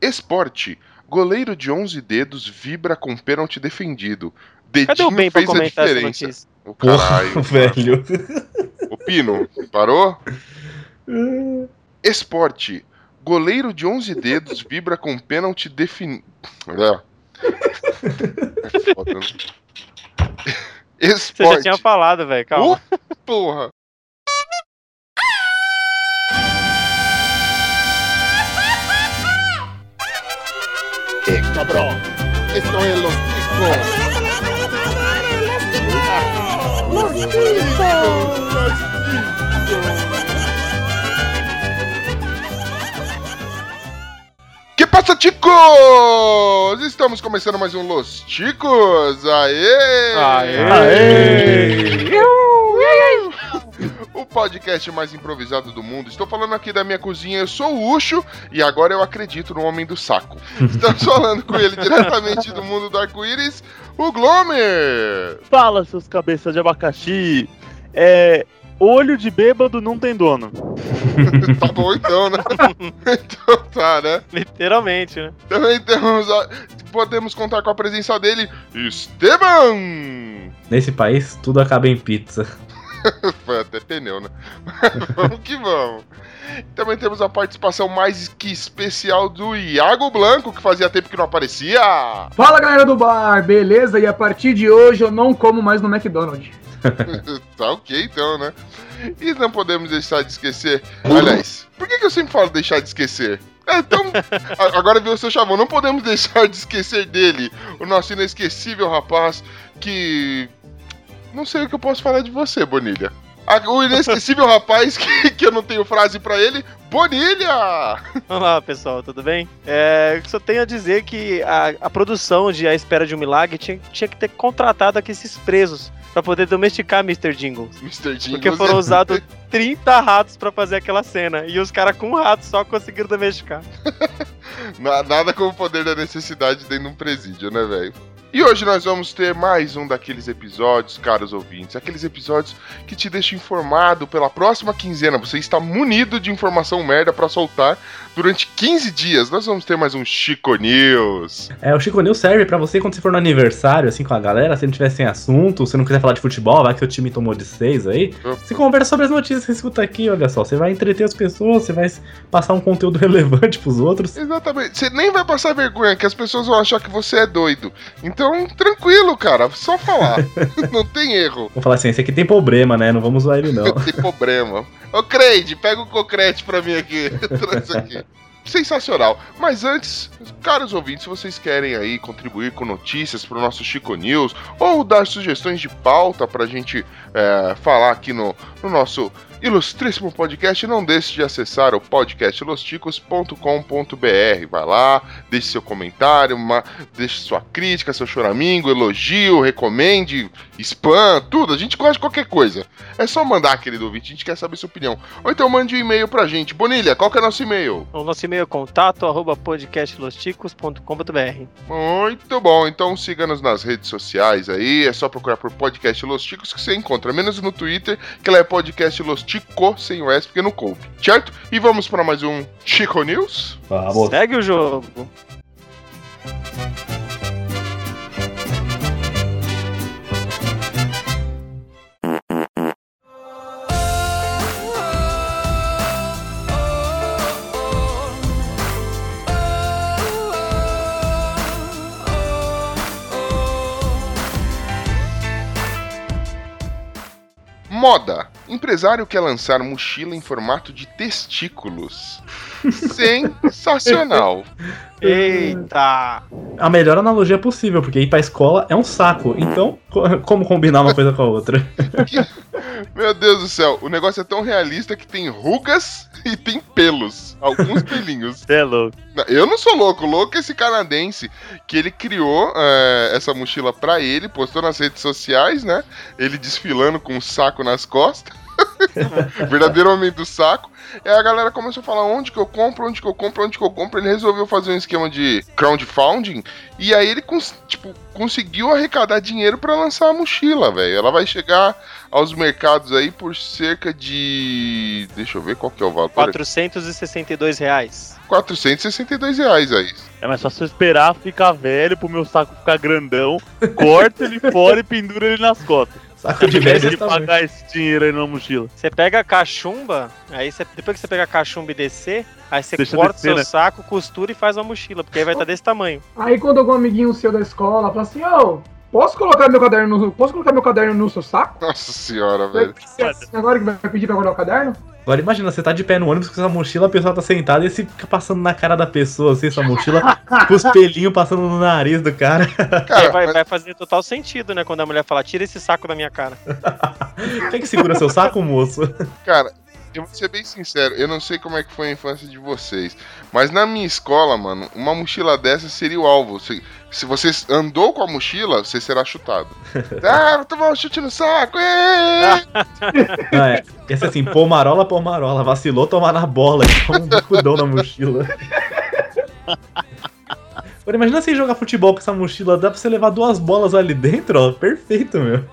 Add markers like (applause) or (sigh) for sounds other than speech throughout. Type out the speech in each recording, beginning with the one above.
Esporte. Goleiro de 11 dedos vibra com pênalti defendido. Dedinho Cadê o Ben pra fez a comentar essa diferença. O caralho. Porra, velho. O Pino, parou? (laughs) Esporte. Goleiro de 11 dedos vibra com pênalti definido. É. É foda, né? Você já Esporte. tinha falado, velho. Calma. Uh, porra. ¡Eh, cabrón! ¡Esto es los discos! ¡Los Que passa, ticos? Estamos começando mais um Los Ticos. Aê! Aê! O podcast mais improvisado do mundo. Estou falando aqui da minha cozinha. Eu sou o Ucho e agora eu acredito no Homem do Saco. (laughs) Estamos falando com ele diretamente do mundo do arco-íris, o Glomer. Fala, seus cabeças de abacaxi. É. Olho de bêbado não tem dono. (laughs) Tá bom então, né? (laughs) Então tá, né? Literalmente, né? Também temos. a- Podemos contar com a presença dele, Esteban! Nesse país, tudo acaba em pizza. (laughs) Foi até pneu, né? (laughs) vamos que vamos. Também temos a participação mais que especial do Iago Blanco, que fazia tempo que não aparecia. Fala galera do bar, beleza? E a partir de hoje eu não como mais no McDonald's. (laughs) tá ok, então, né? E não podemos deixar de esquecer. Aliás, por que, que eu sempre falo deixar de esquecer? É, então, agora viu o seu chavão. Não podemos deixar de esquecer dele, o nosso inesquecível rapaz que. Não sei o que eu posso falar de você, Bonilha. O inesquecível (laughs) rapaz que, que eu não tenho frase pra ele, Bonilha! (laughs) Olá, pessoal, tudo bem? É, só tenho a dizer que a, a produção de A Espera de um Milagre tinha, tinha que ter contratado aqui esses presos pra poder domesticar Mr. Jingles. Mr. Jingles. Porque foram usados (laughs) 30 ratos pra fazer aquela cena. E os caras com um rato só conseguiram domesticar. Na- Nada como o poder da necessidade dentro de um presídio, né, velho? E hoje nós vamos ter mais um daqueles episódios, caros ouvintes. Aqueles episódios que te deixam informado pela próxima quinzena. Você está munido de informação merda pra soltar durante 15 dias. Nós vamos ter mais um Chico News. É, o Chico News serve pra você quando você for no aniversário, assim, com a galera, se não tiver sem assunto, se não quiser falar de futebol, vai que o time tomou de seis aí. Você conversa sobre as notícias que você escuta aqui, olha só. Você vai entreter as pessoas, você vai passar um conteúdo (laughs) relevante pros outros. Exatamente. Você nem vai passar vergonha, que as pessoas vão achar que você é doido. Então, tranquilo, cara. Só falar. (laughs) Não tem erro. Vou falar assim, esse aqui tem problema, né? Não vamos zoar ele, não. (laughs) Tem problema. Ô, Creide, pega o concrete pra mim aqui. Traz aqui. Sensacional. Mas antes, caros ouvintes, se vocês querem aí contribuir com notícias pro nosso Chico News ou dar sugestões de pauta pra gente é, falar aqui no, no nosso ilustríssimo podcast, não deixe de acessar o podcastlosticos.com.br. Vai lá, deixe seu comentário, uma, deixe sua crítica, seu choramingo, elogio, recomende, spam, tudo. A gente gosta de qualquer coisa. É só mandar, querido ouvinte, a gente quer saber sua opinião. Ou então mande um e-mail pra gente. Bonilha, qual que é nosso e-mail? O nosso e-mail é contato arroba podcastlosticos.com.br. Muito bom, então siga-nos nas redes sociais aí, é só procurar por Podcast Los Ticos que você encontra, menos no Twitter, que lá é Podcast Los Tico, sem o S, porque não coube, certo? E vamos para mais um Chico News? Vamos. Segue o jogo. Moda. Empresário quer lançar mochila em formato de testículos. Sensacional. (laughs) Eita! A melhor analogia possível, porque ir pra escola é um saco. Então, co- como combinar uma coisa com a outra? (laughs) Meu Deus do céu, o negócio é tão realista que tem rugas e tem pelos. Alguns pelinhos. Você é louco. Eu não sou louco, louco é esse canadense que ele criou é, essa mochila pra ele, postou nas redes sociais, né? Ele desfilando com um saco nas costas. (laughs) Verdadeiro homem do saco. E aí a galera começou a falar onde que eu compro, onde que eu compro, onde que eu compro. Ele resolveu fazer um esquema de crowdfunding. E aí ele cons- tipo, conseguiu arrecadar dinheiro pra lançar a mochila, velho. Ela vai chegar aos mercados aí por cerca de. Deixa eu ver qual que é o valor. 462 reais. 462 reais aí. É mais só você esperar ficar velho pro meu saco ficar grandão, corta ele fora e pendura ele nas costas. Saco de Em vez velho de desse tamanho. pagar esse dinheiro aí na mochila. Você pega a cachumba, aí você, depois que você pega a cachumba e descer, aí você Deixa corta o seu né? saco, costura e faz uma mochila, porque aí vai estar desse tamanho. Aí quando algum amiguinho seu da escola fala assim, ô, posso colocar meu caderno no. Posso colocar meu caderno no seu saco? Nossa senhora, velho. Agora que vai pedir pra guardar o caderno? Agora imagina, você tá de pé no ônibus com essa mochila, a pessoa tá sentada e você fica passando na cara da pessoa, assim, essa mochila, com os pelinhos passando no nariz do cara. (laughs) Cara, vai, mas- vai fazer total sentido, né? Quando a mulher fala, tira esse saco da minha cara. Quem que segura seu saco, moço? Cara, eu vou ser bem sincero, eu não sei como é que foi a infância de vocês, mas na minha escola, mano, uma mochila dessa seria o alvo. Se, se você andou com a mochila, você será chutado. (laughs) ah, vou tomar um chute no saco! Não, é, ser assim, pomarola, pomarola, vacilou, tomar na bola, (laughs) toma um bicudão na mochila. Agora imagina você jogar futebol com essa mochila, dá pra você levar duas bolas ali dentro, ó, perfeito, meu.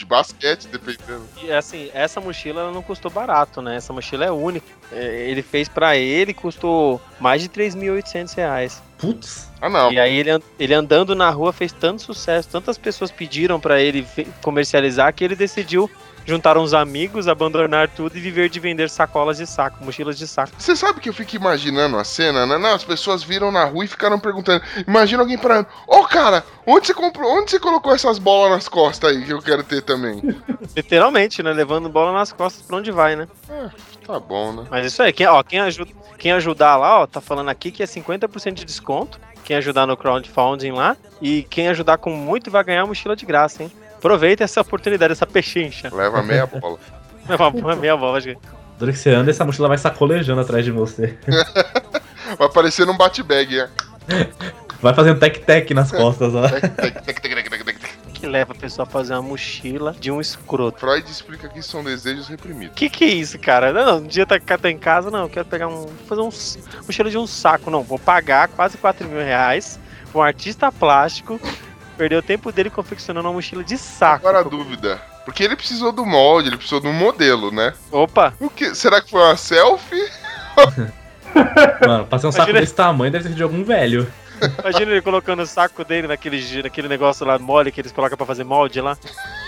De basquete, dependendo. E assim, essa mochila ela não custou barato, né? Essa mochila é única. É, Ele fez pra ele, custou mais de 3.800 reais. Putz, Ah, não. E aí ele, ele andando na rua fez tanto sucesso, tantas pessoas pediram pra ele comercializar que ele decidiu juntar uns amigos, abandonar tudo e viver de vender sacolas de saco, mochilas de saco. Você sabe que eu fico imaginando a cena, né? Não, as pessoas viram na rua e ficaram perguntando. Imagina alguém parando. Ô, cara, onde você comprou? Onde você colocou essas bolas nas costas aí que eu quero ter também? (laughs) Literalmente, né? Levando bola nas costas pra onde vai, né? Tá bom, né? Mas isso aí, quem, ó, quem, ajuda, quem ajudar lá, ó, tá falando aqui que é 50% de desconto. Quem ajudar no crowdfunding lá. E quem ajudar com muito vai ganhar a mochila de graça, hein? Aproveita essa oportunidade, essa pechincha. Leva meia bola. (laughs) Uma, uma meia bola, acho que. dura que você anda, essa mochila vai sacolejando atrás de você. (laughs) Vai parecer num bate-bag, né? (laughs) Vai fazendo tec-tec nas costas, ó. que leva a pessoa a fazer uma mochila de um escroto. Freud explica que são desejos reprimidos. Que que é isso, cara? Não, não, um dia tá, tá em casa, não, eu quero pegar um. fazer um mochila de um saco, não. Vou pagar quase 4 mil reais pra um artista plástico. Perder o tempo dele confeccionando uma mochila de saco. Agora a dúvida. Porque ele precisou do molde, ele precisou de um modelo, né? Opa! O que? Será que foi uma selfie? (laughs) Mano, pra ser um saco Imagina- desse tamanho, deve ser de algum velho. Imagina ele colocando o saco dele naquele, naquele negócio lá mole que eles colocam pra fazer molde lá.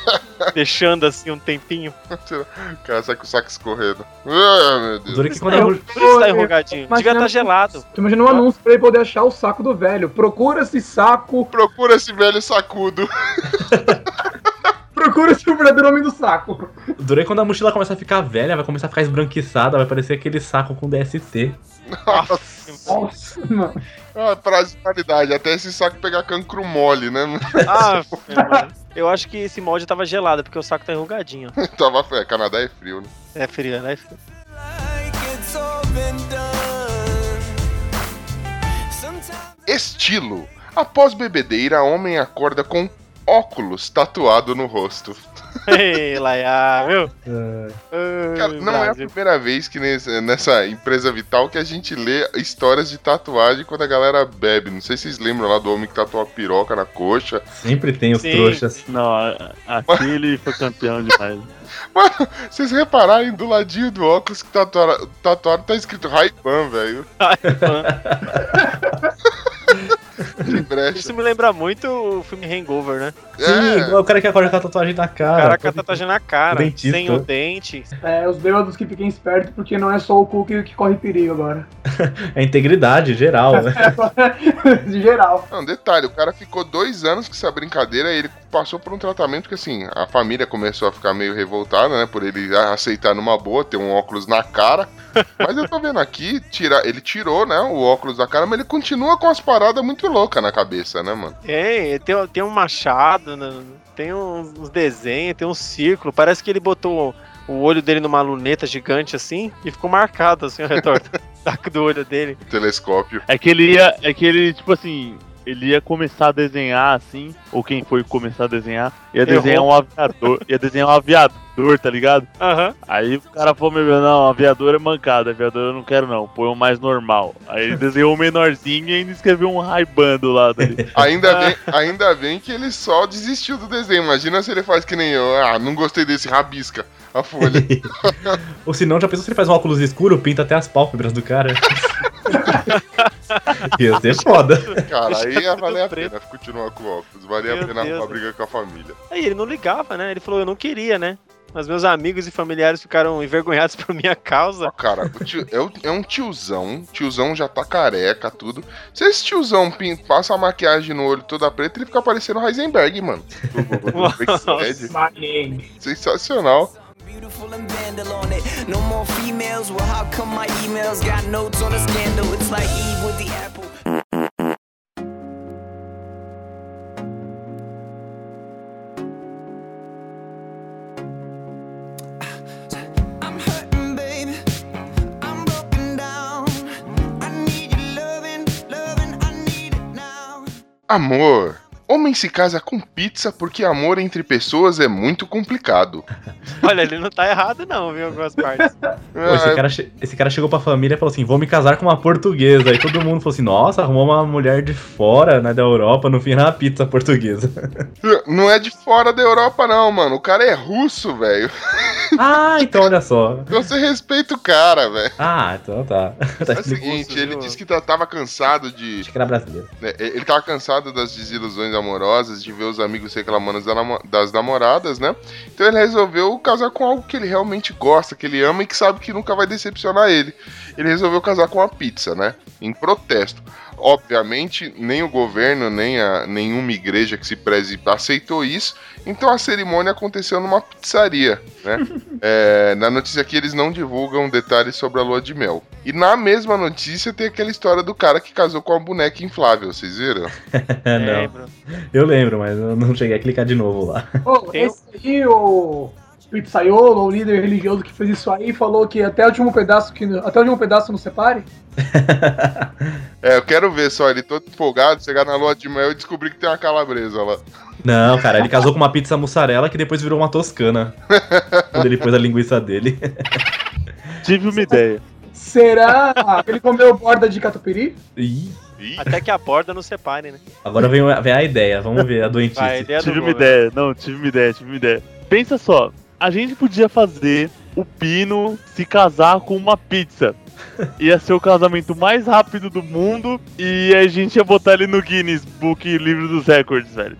(laughs) Deixando assim um tempinho. O cara sai com o saco escorrendo. Ah, meu Deus. Dura que quando a Eu- Por isso tá enrugadinho. Imaginando- Devia estar gelado. Tu imagina um anúncio pra ele poder achar o saco do velho. Procura esse saco, Procura esse velho sacudo. (laughs) procura esse verdadeiro homem do saco. Que quando a mochila começa a ficar velha, vai começar a ficar esbranquiçada, vai parecer aquele saco com DST. Nossa, mano. Ah, prazo de validade. Até esse saco pegar cancro mole, né? Ah, (laughs) eu acho que esse molde tava gelado, porque o saco tá enrugadinho. (laughs) Tava é, Canadá é frio, né? É frio, né? É frio. Estilo. Após bebedeira, homem acorda com óculos tatuado no rosto. (laughs) Ei, Laia, viu? Cara, não é a primeira vez que nesse- nessa empresa vital que a gente lê histórias de tatuagem quando a galera bebe. Não sei se vocês lembram lá do homem que tatuou a piroca na coxa. Sempre tem os Sim. trouxas. Não, aquele foi campeão demais. (laughs) Mano, vocês repararem do ladinho do óculos que tatuaram, tatuaram tá escrito Ray-Ban, velho. Brecha. (laughs) Isso me lembra muito o filme Hangover, né? Sim, É, o cara que acorda com a tatuagem na O cara. cara com a tatuagem na cara, Dentista. sem o dente. É, os bêbados que fiquem espertos, porque não é só o cu que, que corre perigo agora. (laughs) É integridade geral, né? De (laughs) (laughs) geral. Não, detalhe, o cara ficou dois anos com essa brincadeira e ele passou por um tratamento que, assim, a família começou a ficar meio revoltada, né? Por ele aceitar numa boa, ter um óculos na cara. (laughs) Mas eu tô vendo aqui, tira, ele tirou, né, o óculos da cara, mas ele continua com as paradas muito loucas na cabeça, né, mano? Tem, tem, tem um machado, né? tem uns, uns desenhos, tem um círculo. Parece que ele botou o olho dele numa luneta gigante assim e ficou marcado assim ao redor do- (laughs) do olho dele. O telescópio. É que ele ia. É que ele, tipo assim. Ele ia começar a desenhar assim, ou quem foi começar a desenhar, ia Errou. desenhar um aviador, ia desenhar um aviador, tá ligado? Aham. Aí o cara falou, meu, não, aviador é mancada, aviador eu não quero não, põe um mais normal. Aí ele desenhou um menorzinho e ainda escreveu um Ray-Ban do lado (laughs) ali. Ainda bem, ainda bem que ele só desistiu do desenho. Imagina se ele faz que nem eu. Ah, não gostei desse rabisca a folha. (laughs) Ou se não, já pensou se ele faz um óculos escuro, pinta até as pálpebras do cara. (laughs) Ia ser foda. Cara, aí ia valer a pena continuar com o óculos. Valia a pena Deus, né? briga com a família. Aí ele não ligava, né? Ele falou, eu não queria, né? Mas meus amigos e familiares ficaram envergonhados (laughs) por minha causa. Ó, cara, o tio- é, é um tiozão. Tiozão já tá careca, tudo. Se esse tiozão pin- passa a maquiagem no olho toda preta, ele fica parecendo Heisenberg, mano. (laughs) Sensacional. Beautiful and vandal on it. No more females. Well, how come my emails got notes on a scandal? It's like Eve with the apple. Amor. Homem se casa com pizza porque amor entre pessoas é muito complicado. (laughs) Olha, ele não tá errado não, viu? Algumas partes. Pô, esse, cara, esse cara chegou pra família e falou assim: vou me casar com uma portuguesa. Aí todo mundo falou assim: nossa, arrumou uma mulher de fora, né, da Europa, no fim era uma pizza portuguesa. (laughs) não é de fora da Europa, não, mano. O cara é russo, velho. (laughs) ah, então olha só. Então você respeita o cara, velho. Ah, então tá. tá É o seguinte, ele viu? disse que tá- tava cansado de. Acho que era brasileiro. né, Ele tava cansado das desilusões amorosas, de ver os amigos reclamando das namoradas, né? Então ele resolveu casar com algo que ele realmente gosta, que ele ama e que sabe que nunca vai decepcionar ele. Ele resolveu casar com uma pizza, né? Em protesto. Obviamente, nem o governo, nem a, nenhuma igreja que se preze aceitou isso. Então a cerimônia aconteceu numa pizzaria, né? (laughs) É, na notícia aqui eles não divulgam detalhes sobre a lua de mel. E na mesma notícia tem aquela história do cara que casou com uma boneca inflável, vocês viram? (laughs) Não. Lembro. Eu lembro, mas eu não cheguei a clicar de novo lá. Tem- esse aí, o pizzaiolo, o líder religioso que fez isso aí, falou que até o último pedaço que até o último pedaço não separe. (laughs) É, eu quero ver só ele todo empolgado, chegar na lua de mel e descobrir que tem uma calabresa lá. Não, cara, ele casou com uma pizza mussarela que depois virou uma toscana. (laughs) quando ele pôs a linguiça dele. Tive uma ideia. Será que ele comeu borda de catupiry? Ih, Até que a borda não separe, né? agora vem, a- vem a ideia, vamos ver a doentice. Vai, (laughs) a ideia do tive uma ideia. Não, tive uma ideia, tive uma ideia. Pensa só, a gente podia fazer o Pino se casar com uma pizza. (laughs) Ia ser o casamento mais rápido do mundo e a gente ia botar ele no Guinness Book Livro dos Records, velho.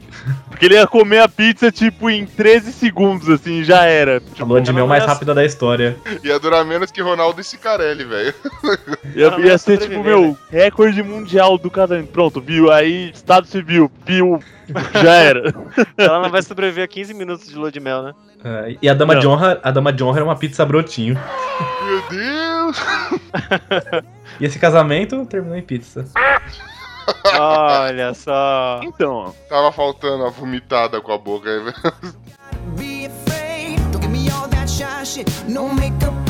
Porque ele ia comer a pizza, tipo, em 13 segundos, assim, já era. A Tipo, lua de mel mais rápida da história. ia durar menos que Ronaldo e Cicarelli, velho. ia, (laughs) ia ia ser, tipo, meu, recorde mundial do casamento. Pronto, viu? Aí, Estado Civil, viu? Já era. Ela não vai sobreviver a 15 minutos de lua de mel, né? É, e a dama Não. de honra, a dama de honra era uma pizza brotinho. Meu Deus! (laughs) E esse casamento terminou em pizza. Olha só. Então, Tava faltando a vomitada com a boca aí,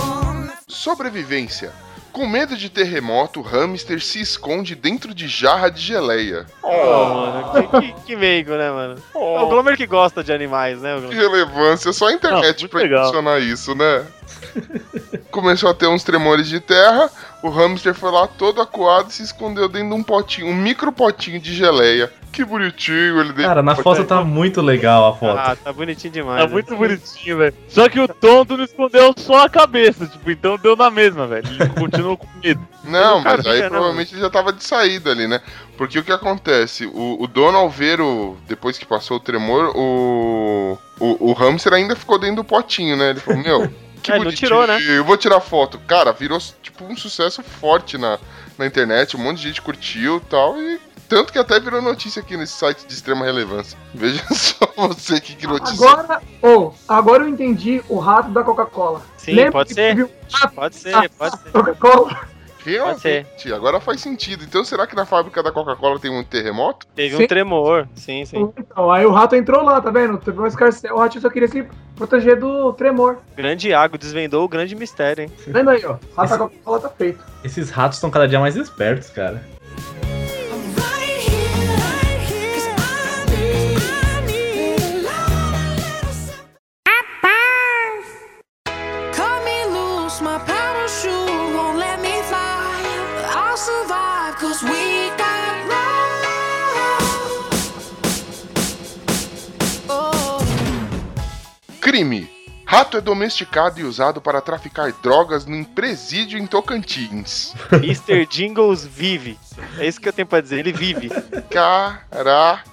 on. Sobrevivência. Com medo de terremoto, o hamster se esconde dentro de jarra de geleia. Oh, mano, que, que, que meigo, né, mano? É o Glomer que gosta de animais, né? Que relevância, só a internet Não, pra legal. impulsionar isso, né? Começou a ter uns tremores de terra, o hamster foi lá todo acuado e se escondeu dentro de um potinho, um micro potinho de geleia. Que bonitinho, ele dentro Cara, na foto tá muito legal a foto. Ah, tá bonitinho demais. Tá né? muito bonitinho, velho. Só que o tonto não escondeu só a cabeça, tipo, então deu na mesma, velho. Ele (laughs) continuou com medo. Não, mas cabia, aí né, provavelmente ele já tava de saída ali, né? Porque o que acontece? O, o dono, ao ver o. Depois que passou o tremor, o, o. O hamster ainda ficou dentro do potinho, né? Ele falou, meu. Que É, bonitinho, tirou, né? Eu vou tirar foto. Cara, virou tipo um sucesso forte na, na internet. Um monte de gente curtiu e tal. E tanto que até virou notícia aqui nesse site de extrema relevância. (laughs) Veja só você que, que notícia. Agora, oh, agora eu entendi o rato da Coca-Cola. Sim, Lembra pode ser. um rato Pode ser, pode ser. Coca-Cola? Realmente, agora faz sentido. Então será que na fábrica da Coca-Cola tem um terremoto? Teve Sim. um tremor. Sim, sim. Então, aí o rato entrou lá, tá vendo? Teve um escarcel, o ratinho só queria se proteger do tremor. Grande Iago desvendou o grande mistério, hein? Tá vendo aí, ó? O rato da Coca-Cola tá feito. Esses ratos estão cada dia mais espertos, cara. Crime. Rato é domesticado e usado para traficar drogas num presídio em Tocantins. (laughs) Mr. Jingles vive. É isso que eu tenho pra dizer, ele vive. Caraca.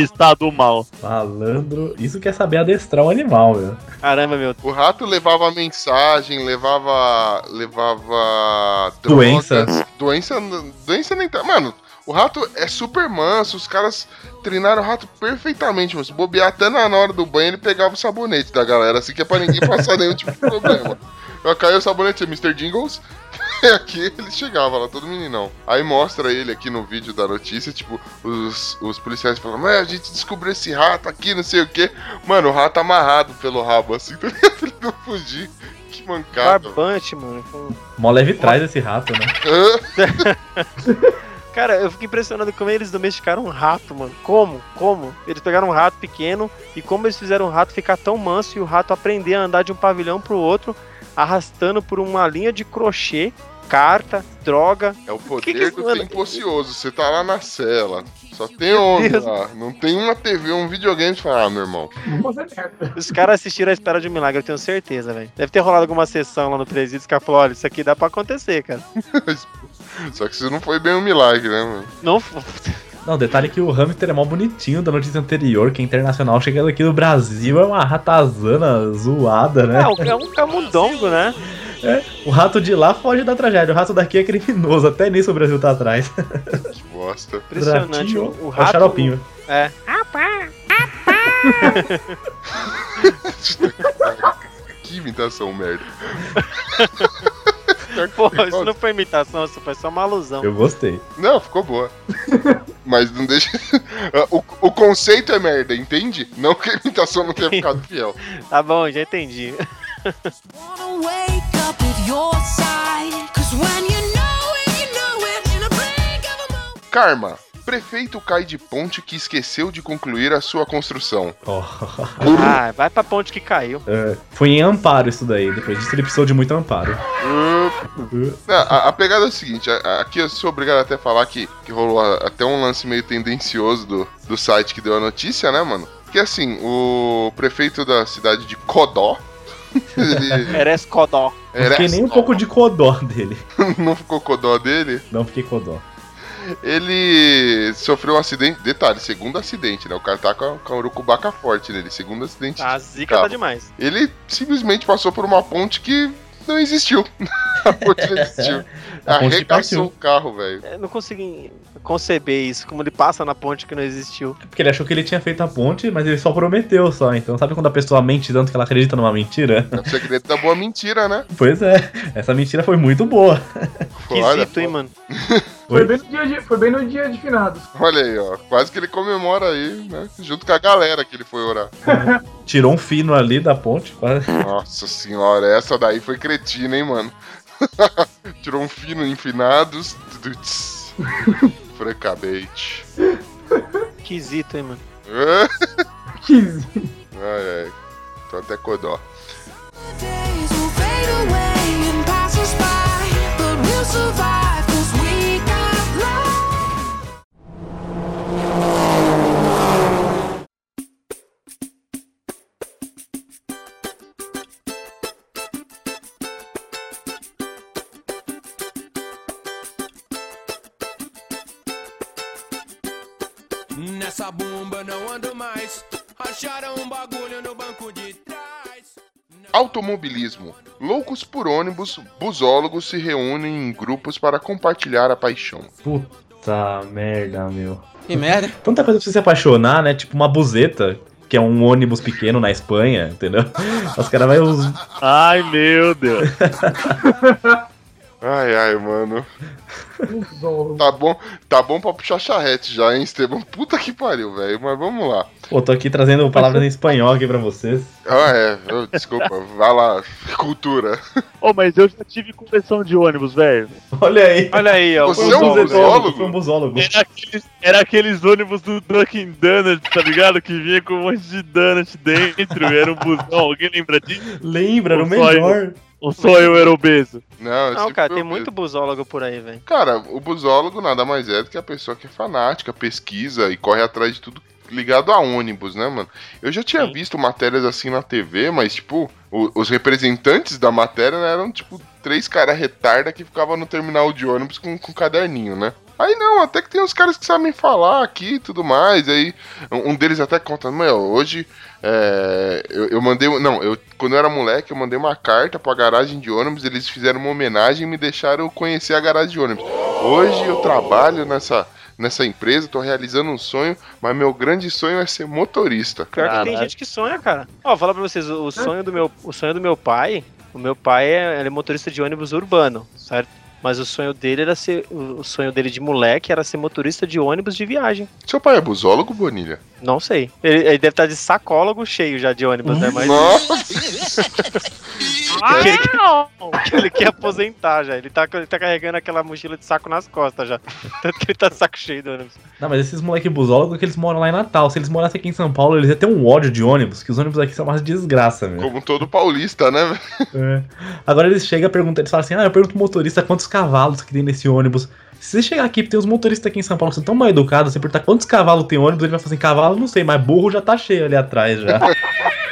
Estado mal. Malandro. Isso quer saber adestrar um animal, meu. Caramba, meu. O rato levava mensagem, levava. levava. Doença. drogas. Doença. Doença nem tá. Mano, o rato é super manso, os caras treinaram o rato perfeitamente, mano. Se bobear até na hora do banho, ele pegava o sabonete da galera, assim que é pra ninguém passar nenhum tipo de problema. Eu caiu o sabonete, é Mr. Jingles. E (laughs) aqui ele chegava lá, todo meninão. Aí mostra ele aqui no vídeo da notícia, tipo, os, os policiais falam, mas a gente descobriu esse rato aqui, não sei o que. Mano, o rato amarrado pelo rabo, assim, (laughs) pra ele não fugir. Que mancada. Barbante, mano. Mó leve traz esse rato, né? (laughs) Cara, eu fico impressionado como eles domesticaram um rato, mano. Como? Como? Eles pegaram um rato pequeno e como eles fizeram o rato ficar tão manso e o rato aprender a andar de um pavilhão pro outro, arrastando por uma linha de crochê, carta, droga. É o poder Que que- do mano, tempo ocioso. Você tá lá na cela, só tem homem lá. Não tem uma TV, um videogame. Você fala, ah, meu irmão. Os caras assistiram a espera de um milagre, eu tenho certeza, velho. Deve ter rolado alguma sessão lá no presídio, os caras falaram, olha, isso aqui dá pra acontecer, cara. (laughs) Só que isso não foi bem um milagre, né, mano? Não, Não, detalhe que o hamster é mó bonitinho da notícia anterior, que é internacional, chegando aqui no Brasil é uma ratazana zoada, né? é, é um camundongo, né? O rato de lá foge da tragédia, o rato daqui é criminoso, até nisso o Brasil tá atrás. Que bosta. Impressionante. Ratinho, O, o é o rato. xaropinho. É. (laughs) Que imitação merda. (laughs) Pô, isso não foi imitação, isso foi só uma alusão. Eu gostei. Não, ficou boa. Mas não deixa. (laughs) o, o conceito é merda, entende? Não que a imitação não tenha ficado fiel. Tá bom, já entendi. Karma. Prefeito cai de ponte que esqueceu de concluir a sua construção. Ó. (laughs) (laughs) Ah, vai pra ponte que caiu. É, foi em amparo isso daí, depois disso ele precisou de muito amparo. Não, a, a pegada é o seguinte, a- a- aqui eu sou obrigado até a falar que, que rolou a- até um lance meio tendencioso do, do site que deu a notícia, né, mano? Que assim, o prefeito da cidade de Codó, ele (laughs) Eres Codó. Não fiquei nem um pouco de codó dele. (laughs) não ficou Codó dele, Não fiquei codó. ele sofreu um acidente, detalhe, segundo acidente, né? O cara tá com a, com a urucubaca forte nele, segundo acidente. A zica Calma. tá demais. Ele simplesmente passou por uma ponte que não existiu. (laughs) (laughs) a ponte não existiu. A Arregaçou partiu. o carro, velho. Eu não consegui conceber isso, como ele passa na ponte que não existiu. Porque ele achou que ele tinha feito a ponte, mas ele só prometeu só. Então sabe quando a pessoa mente tanto que ela acredita numa mentira? É o segredo da boa mentira, né? Pois é, essa mentira foi muito boa. Quesito, hein, mano? (laughs) Foi Oi? bem, no dia de, foi bem no dia de finados. olha aí, ó. Quase que ele comemora aí, né? Junto com a galera que ele foi orar. (laughs) Tirou um fino ali da ponte. quase. Nossa senhora, essa daí foi cretina, hein, mano? (laughs) Tirou um fino enfinados. Tuduts. (laughs) Francamente. Quesito, hein, mano? Quis. Ai, ai. Tô até codó. Days will fade away and pass us by. But we'll survive Automobilismo. Loucos por ônibus, busólogos se reúnem em grupos para compartilhar a paixão. Puta merda, meu. Que merda. Tanta coisa pra você se apaixonar, né? Tipo uma buzeta, que é um ônibus pequeno na Espanha, entendeu? Os caras vai os. Ai, meu Deus. (laughs) Ai, ai, mano. Tá bom, tá bom pra puxar charrete já, hein, Esteban? Puta que pariu, velho. Mas vamos lá. Pô, tô aqui trazendo palavras em espanhol aqui pra vocês. Ah, é. Eu- desculpa. Vai lá. Cultura. Ô, mas eu já tive conversão de ônibus, velho. Olha aí. Olha aí, ó. Você é um busólogo? Foi um busólogo. Era aqueles, era aqueles ônibus do Dunkin' Donuts, tá ligado? Que vinha com um monte de donut dentro. Era um busão. Alguém lembra disso? Lembra, era o Só eu. Ou só eu era obeso? Não, Não, cara, tem o muito busólogo por aí, velho. Cara, o busólogo nada mais é do que a pessoa que é fanática, pesquisa e corre atrás de tudo ligado a ônibus, né, mano? Eu já tinha Sim. visto matérias assim na TV, mas, tipo, o- os representantes da matéria eram, tipo, três caras retarda que ficavam no terminal de ônibus com, com caderninho, né? Aí não, até que tem uns caras que sabem falar aqui e tudo mais. Aí um deles até conta, meu, hoje é, eu, eu mandei. Não, eu, quando eu era moleque, eu mandei uma carta pra garagem de ônibus, eles fizeram uma homenagem e me deixaram conhecer a garagem de ônibus. Hoje eu trabalho nessa, nessa empresa, tô realizando um sonho, mas meu grande sonho é ser motorista. Pior que tem gente que sonha, cara. Ó, vou falar pra vocês, o o sonho do meu, o sonho do meu pai, o meu pai é, ele é motorista de ônibus urbano, certo? Mas o sonho dele era ser, o sonho dele de moleque era ser motorista de ônibus de viagem. Seu pai é busólogo, Bonilha? Não sei. Ele, ele deve estar de sacólogo cheio já de ônibus, né? Mas Nossa! que ele, (laughs) que ele quer aposentar já. Ele tá, ele tá carregando aquela mochila de saco nas costas já. (laughs) Tanto que ele tá de saco cheio do ônibus. Não, mas esses moleque busólogos que eles moram lá em Natal. Se eles morassem aqui em São Paulo, eles iam ter um ódio de ônibus, que os ônibus aqui são uma desgraça, meu. Como todo paulista, né? velho? É. Agora eles chegam e perguntam, eles falam assim, ah, eu pergunto pro motorista quantos cavalos que tem nesse ônibus. Se você chegar aqui, tem uns motoristas aqui em São Paulo que são tão mal educados, você perguntar quantos cavalos tem ônibus, ele vai falar assim, cavalo não sei, mas burro já tá cheio ali atrás já. (laughs)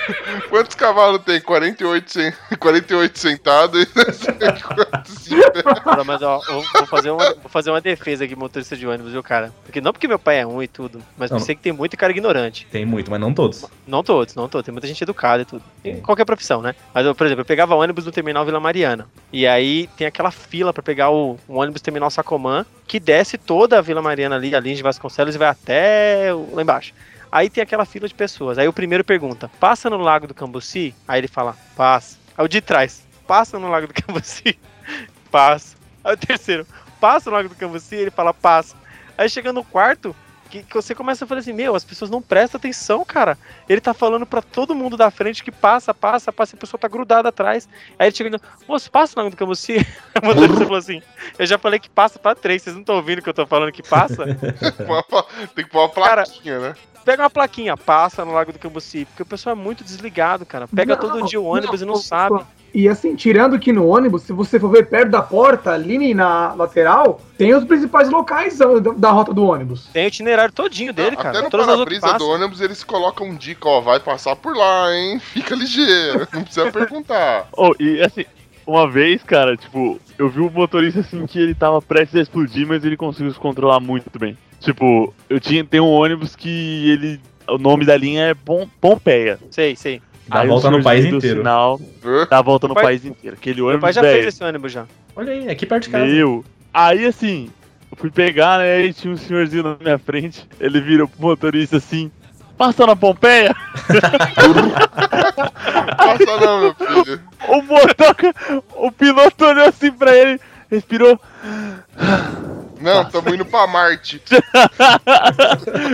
Quantos cavalos tem? 48, sen... 48 sentados e não (laughs) sei (laughs) quantos em pé. Não, mas ó, eu vou fazer, uma, vou fazer uma defesa aqui, motorista de ônibus, viu, cara? Porque não porque meu pai é ruim e tudo, mas Não. eu sei que tem muito cara ignorante. tem muito, mas não todos. Não todos, não todos. Tem muita gente educada e tudo. Em qualquer profissão, né? Mas, eu, por exemplo, eu pegava ônibus no terminal Vila Mariana. E aí tem aquela fila pra pegar o, o ônibus terminal Sacomã, que desce toda a Vila Mariana ali, a linha de Vasconcelos, e vai até o- lá embaixo. Aí tem aquela fila de pessoas. Aí o primeiro pergunta: passa no Lago do Cambuci? Aí ele fala: passa. Aí o de trás: passa no Lago do Cambuci? (laughs) passa. Aí o terceiro: passa no Lago do Cambuci? Ele fala: passa. Aí chega no quarto, que, que você começa a falar assim: meu, as pessoas não prestam atenção, cara. Ele tá falando pra todo mundo da frente que passa, passa, passa, e a pessoa tá grudada atrás. Aí ele chega e diz, moço, passa no Lago do Cambuci? (laughs) A motorista falou assim: eu já falei que passa pra três, vocês não estão ouvindo que eu tô falando que passa? (laughs) Tem que pôr uma Cara, plaquinha, né? Pega uma plaquinha, passa no Lago do Cambuci, porque o pessoal é muito desligado, cara. Pega Não, todo dia o ônibus e não não, sabe. E assim, tirando que no ônibus, se você for ver perto da porta, ali na lateral, tem os principais locais da, da rota do ônibus. Tem o itinerário todinho dele, Até cara. no Todas as outras para-brisa do ônibus eles colocam um dica, ó, vai passar por lá, hein? (laughs) Fica ligeiro, não precisa perguntar. (laughs) Oh, e assim, uma vez, cara, tipo, eu vi um motorista assim que ele tava prestes a explodir, mas ele conseguiu se controlar muito bem. Tipo, eu tinha tem um ônibus que ele. O nome da linha é Pom- Pompeia. Sei, sei. Dá a Aí volta no país inteiro. Sinal, dá a volta no pai- país inteiro. Aquele Meu ônibus pai já fez esse ônibus já. Olha aí, aqui perto de casa. Meu. Aí assim, eu fui pegar, né? E tinha um senhorzinho na minha frente. Ele virou pro motorista assim. Passa na Pompeia! Passa não, meu filho. O motoca, o piloto olhou assim pra ele, respirou, Não, tamo indo pra Marte. (laughs)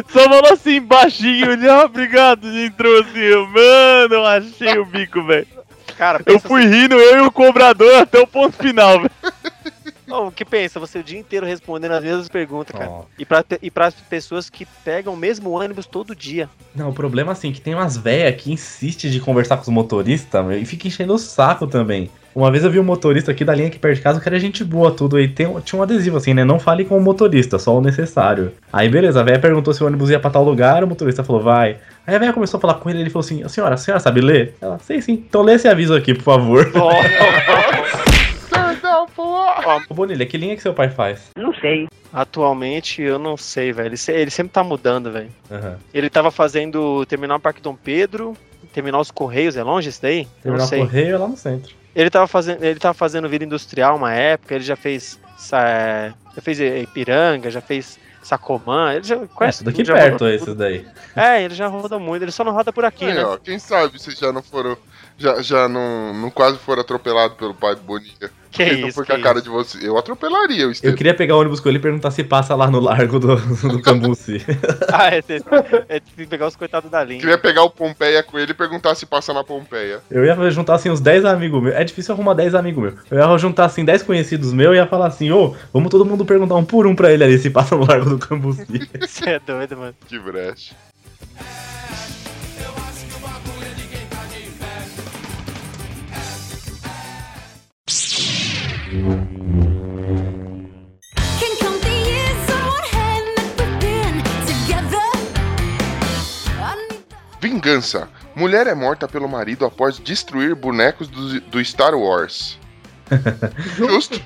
só falou assim baixinho, ele, (laughs) ah, obrigado, e entrou assim, mano, eu achei o bico, velho. Cara, Eu fui rindo, eu e o cobrador até o ponto final, velho. (laughs) O que pensa? Você o dia inteiro respondendo as mesmas perguntas, cara. Ó. E pra, e pra pessoas que pegam o mesmo ônibus todo dia. Não, o problema assim, que tem umas véias que insistem de conversar com os motoristas meu, e fica enchendo o saco também. Uma vez eu vi um motorista aqui da linha aqui perto de casa, que era gente boa, tudo aí. Tem, tinha um adesivo assim, né? Não fale com o motorista, só o necessário. Aí beleza, a véia perguntou se o ônibus ia pra tal lugar, o motorista falou, vai. Aí a véia começou a falar com ele, ele falou assim, a senhora, a senhora sabe ler? Ela, sei sim, então lê esse aviso aqui, por favor. Não, (laughs) Ô Bonilha, que linha que seu pai faz? Atualmente, eu não sei, velho. Ele, se- ele sempre tá mudando, velho. Aham. Ele tava fazendo Terminal Parque Dom Pedro, Terminal os Correios, é longe esse daí? Eu não Terminal sei. Correio é lá no centro. Ele tava fazendo, ele tava fazendo Vila Industrial uma época, ele já fez sa- já fez Ipiranga, já fez Sacomã, ele já É, conhece tudo aqui já perto rodou esses daí. É, ele já roda muito, ele só não roda por aqui, Aí, né? ó, quem sabe vocês já não foram. Já, já não, não quase foram atropelados pelo pai do Bonilha. Que não isso, foi que com a cara isso. de você. Eu atropelaria o Eu Estevam. queria pegar o ônibus com ele e perguntar se passa lá no largo do, do Cambuci. (laughs) Ah, é, é, tem que pegar os coitados da linha. Queria pegar o Pompeia com ele e perguntar se passa na Pompeia. Eu ia juntar assim uns 10 amigos meus. É difícil arrumar 10 amigos meus. Eu ia juntar assim 10 conhecidos meus e ia falar assim: ô, vamos todo mundo perguntar um por um pra ele ali se passa no largo do Cambuci. (laughs) Você é doido, mano. Que brecha. Vingança. Mulher é morta pelo marido após destruir bonecos do, do Star Wars. (laughs) Justo.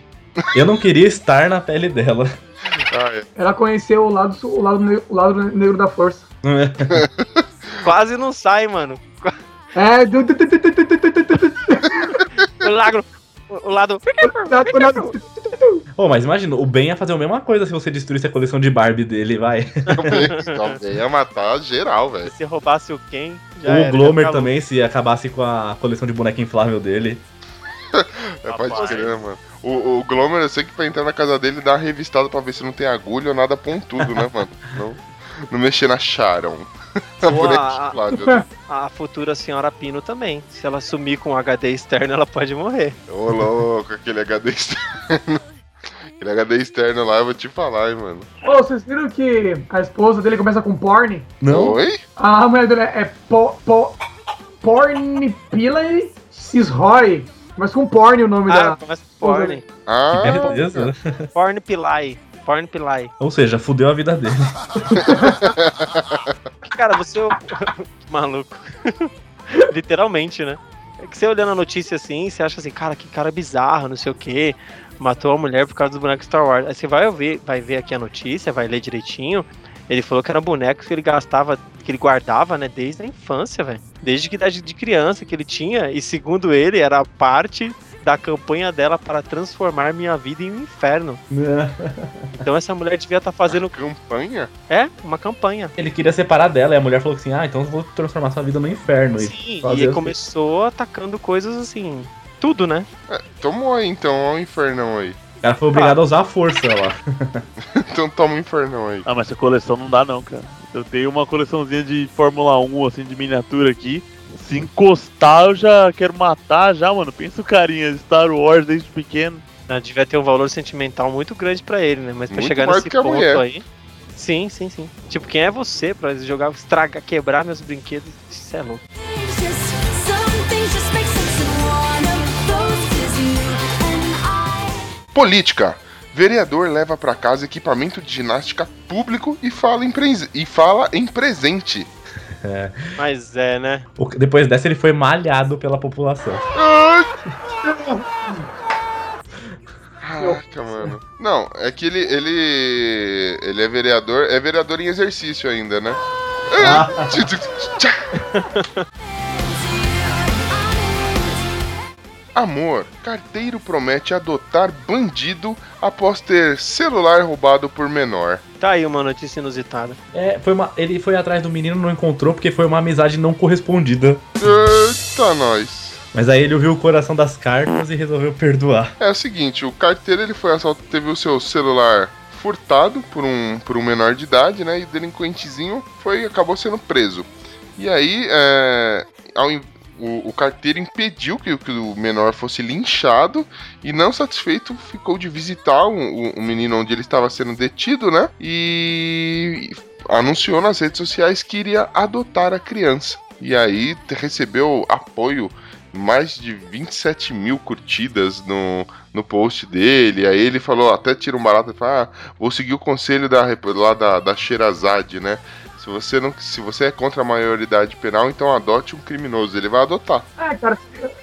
Eu não queria estar na pele dela. Ah, é. Ela conheceu o lado, o lado, o lado negro da força. (laughs) Quase não sai, mano. É, do, (laughs) O lado. oh, (laughs) mas imagina, o Ben ia fazer a mesma coisa se você destruísse a coleção de Barbie dele, vai. o Ben ia matar geral, velho. Se roubasse o Ken. o era, Glomer também, se acabasse com a coleção de boneca inflável dele. (laughs) é, pode crer, mano. O, o Glomer, eu sei que pra entrar na casa dele dá uma revistada pra ver se não tem agulha ou nada pontudo, né, mano? Não, não mexer na Sharon. (laughs) A boneca a- inflável. (laughs) A futura senhora Pino também. Se ela sumir com HD externo, ela pode morrer. Ô, louco, aquele HD externo. (laughs) Aquele HD externo lá, eu vou te falar, hein, mano. Ô, vocês viram que a esposa dele começa com porn? Não? Oi? A mulher dele é po, po, Porn Pillay Cisroy. Mas com porn o nome Ah, dela. começa com porn. Ah, Beleza. Porn Pilai. Porn Pilai. Ou seja, fudeu a vida dele. (laughs) Cara, você. é o- (laughs) Maluco. (laughs) Literalmente, né? É que você olhando a notícia assim, você acha assim, cara, que cara bizarro, não sei o quê. Matou a mulher por causa do boneco Star Wars. Aí você vai ver, vai ver aqui a notícia, vai ler direitinho. Ele falou que era bonecos que ele gastava, que ele guardava, né, desde a infância, velho. Desde que idade de criança que ele tinha. E segundo ele, era parte da campanha dela para transformar minha vida em um inferno. Então essa mulher devia estar fazendo. campanha? É, uma campanha. Ele queria separar dela e a mulher falou assim: Ah, então eu vou transformar sua vida no inferno. E Sim, fazer e ele assim. começou atacando coisas assim. Tudo, né? Tomou aí, então, ó o infernão aí. Ela foi obrigada a usar a força lá. (laughs) Então toma o infernão aí. Ah, mas essa coleção não dá não, cara. Eu tenho uma coleçãozinha de Fórmula 1, assim, de miniatura aqui. Se encostar, eu já quero matar já, mano. Pensa o carinha de Star Wars desde pequeno. Ela devia ter um valor sentimental muito grande pra ele, né? Mas pra Muito chegar nesse ponto mulher. aí. Sim, sim, sim. Tipo, quem é você pra jogar, estragar, quebrar meus brinquedos? Isso é louco. Política. Vereador leva pra casa equipamento de ginástica público e fala em, e fala em presente. Mas é, né? O- Depois dessa, ele foi malhado pela população. Caraca, mano. Não, é que ele, ele. Ele é vereador. É vereador em exercício ainda, né? (laughs) Amor, carteiro promete adotar bandido após ter celular roubado por menor. Tá aí uma notícia inusitada. É, foi uma, ele foi atrás do menino, não encontrou porque foi uma amizade não correspondida. Eita, nós. Mas aí ele ouviu o coração das cartas e resolveu perdoar. É o seguinte, o carteiro ele foi assaltado, teve o seu celular furtado por um, por um menor de idade, né? E o delinquentezinho foi acabou sendo preso. E aí, é, ao o, o carteiro impediu que, que o menor fosse linchado e não satisfeito ficou de visitar o, o- o menino onde ele estava sendo detido, né? E anunciou nas redes sociais que iria adotar a criança. E aí recebeu apoio mais de 27 mil curtidas no, no post dele. Aí ele falou, até tira um barato e fala: ah, vou seguir o conselho da, lá da, da Sherazade, né? Se você, não, se você é contra a maioridade penal, então adote um criminoso. Ele vai adotar. É, cara,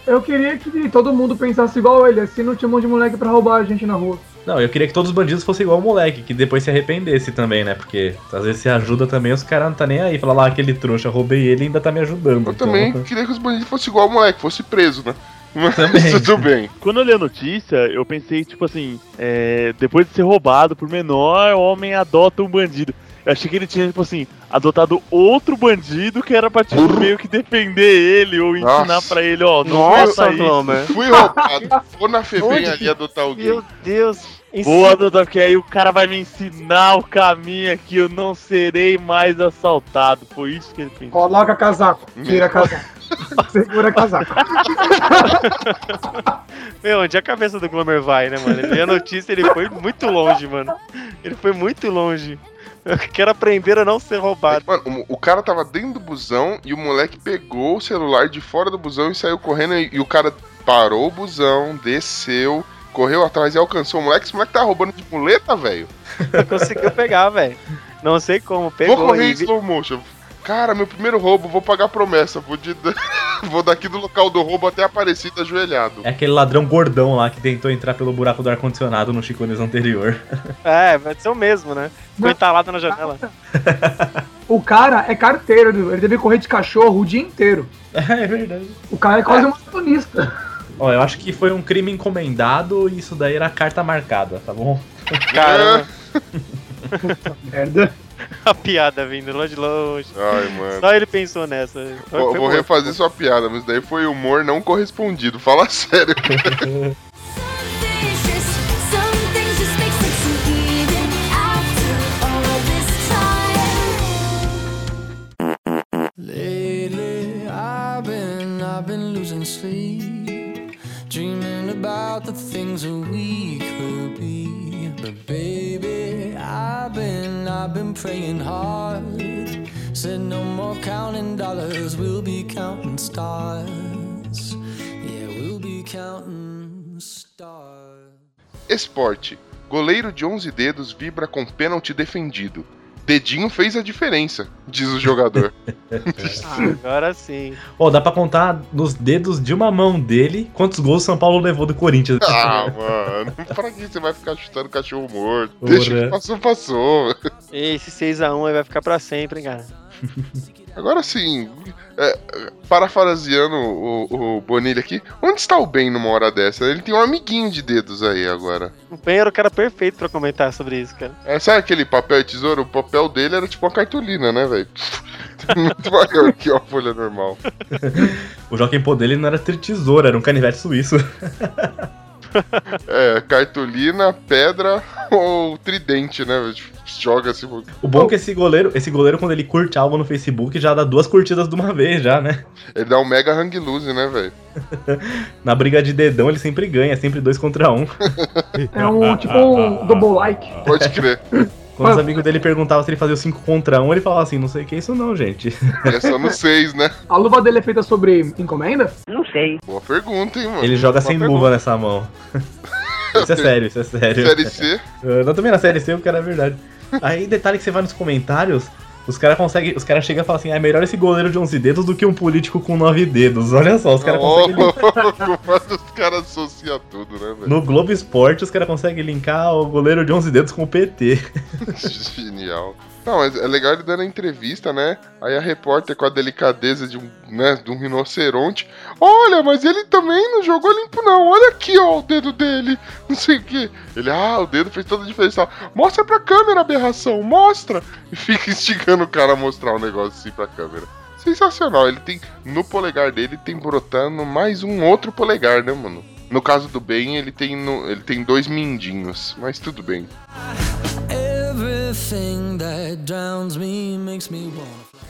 eu- queria que todo mundo pensasse igual ele, assim não tinha um monte de moleque pra roubar a gente na rua. Não, eu queria que todos os bandidos fossem igual o moleque, que depois se arrependesse também, né? Porque às vezes se ajuda também, os caras não tá nem aí. Fala lá, aquele trouxa, roubei ele e ainda tá me ajudando. Eu então- também (laughs) queria que os bandidos fossem igual o moleque, fosse preso, né? Mas Também. (laughs) tudo bem. Quando eu li a notícia, eu pensei, tipo assim, é, depois de ser roubado por menor, o homem adota um bandido. Eu achei que ele tinha, tipo assim, adotado outro bandido que era pra, tipo, meio que defender ele ou ensinar Nossa. pra ele, ó, não Nossa, faça isso. Glomer. Fui roubado. (laughs) Vou na Febem ali adotar alguém. Meu Deus. Vou adotar, porque aí o cara vai me ensinar o caminho aqui, eu não serei mais assaltado. Foi isso que ele pensou. Coloca casaco, tira casaco. Segura casaco. (laughs) Meu, onde a cabeça do Glomer vai, né, mano? Ele a notícia ele foi muito longe, mano. Ele foi muito longe. Eu (laughs) quero aprender a não ser roubado. Mano, o, o cara tava dentro do busão e o moleque pegou o celular de fora do busão e saiu correndo. E, e o cara parou o busão, desceu, correu atrás e alcançou o moleque. Esse moleque tá roubando de muleta, velho. (laughs) Conseguiu pegar, velho. Não sei como, pegou. Vou correr em slow motion. Cara, meu primeiro roubo, vou pagar a promessa. Vou, de- (laughs) vou daqui do local do roubo até Aparecida ajoelhado. É aquele ladrão gordão lá que tentou entrar pelo buraco do ar-condicionado no Chicones anterior. (laughs) É, vai ser o mesmo, né? Ficou entalado na janela. (laughs) O cara é carteiro, viu? ele deve correr de cachorro o dia inteiro. É verdade. O cara é quase um maratonista. Ó, eu acho que foi um crime encomendado e isso daí era carta marcada, tá bom? Caramba, Merda. (laughs) a piada vindo lá de longe. Ai, mano. Só ele pensou nessa. Foi- Vou, foi vou bom. refazer sua piada, mas daí foi humor não correspondido. Fala sério. (laughs) Lately, I've been, I've been losing sleep, dreaming about the things that we could be. Baby, I've been, I've been praying hard. Said no more counting dollars, we'll be counting stars. Yeah, we'll be counting stars. Esporte. Goleiro de 11 dedos vibra com pênalti defendido. Dedinho fez a diferença, diz o jogador. (laughs) Agora sim. Ó, dá pra contar nos dedos de uma mão dele quantos gols o São Paulo levou do Corinthians. ah, mano, pra que você vai ficar chutando cachorro morto? Porra. Deixa que passou, passou. Esse 6x1 aí vai ficar pra sempre, hein, cara. Agora sim, é, parafraseando o, o Bonilha aqui, onde está o Ben numa hora dessa? Ele tem um amiguinho de dedos aí agora. O Ben era o cara perfeito pra comentar sobre isso, cara. É, sabe aquele papel e tesouro? O papel dele era tipo uma cartolina, né, velho? (laughs) Muito maior que uma folha normal. (laughs) O Joaquim Pô dele não era ter tesoura, era um canivete suíço. (laughs) (laughs) É, cartolina, pedra (laughs) ou tridente, né? Joga assim. O bom é que esse goleiro, esse goleiro, quando ele curte algo no Facebook, já dá duas curtidas de uma vez, já, né? Ele dá um mega hang loose, né, velho? (laughs) Na briga de dedão ele sempre ganha, sempre dois contra um. É um tipo um double like. Pode crer. Quando os amigos dele perguntavam se ele fazia o 5 contra 1, ele falava assim, não sei o que é isso não, gente. (laughs) É só no 6, né? A luva dele é feita sobre encomenda? Boa pergunta, hein, mano? Ele joga Boa sem pergunta. luva nessa mão. (laughs) Isso é sério, isso é sério. Série C. (laughs) Eu não também na série C, cara é verdade. Aí, detalhe que você vai nos comentários, os caras conseguem. Os caras chegam e falam assim, ah, é melhor esse goleiro de 11 dedos do que um político com 9 dedos. Olha só, os caras Oh, conseguem. (laughs) os caras associam tudo, né, velho? No Globo Esporte, os caras conseguem linkar o goleiro de 11 dedos com o PT. (laughs) Genial. Não, mas é legal ele dando a entrevista, né? Aí a repórter com a delicadeza de um, né, de um rinoceronte. Olha, mas ele também não jogou limpo, não. Olha aqui, ó, o dedo dele. (laughs) Não sei o quê. Ele, ah, o dedo fez toda a diferença. Mostra pra câmera, aberração, mostra. E fica (laughs) instigando o cara a mostrar o negócio assim pra câmera. Sensacional. Ele tem. No polegar dele tem brotando mais um outro polegar, né, mano? No caso do Ben, ele tem, no- ele tem dois mindinhos. Mas tudo bem.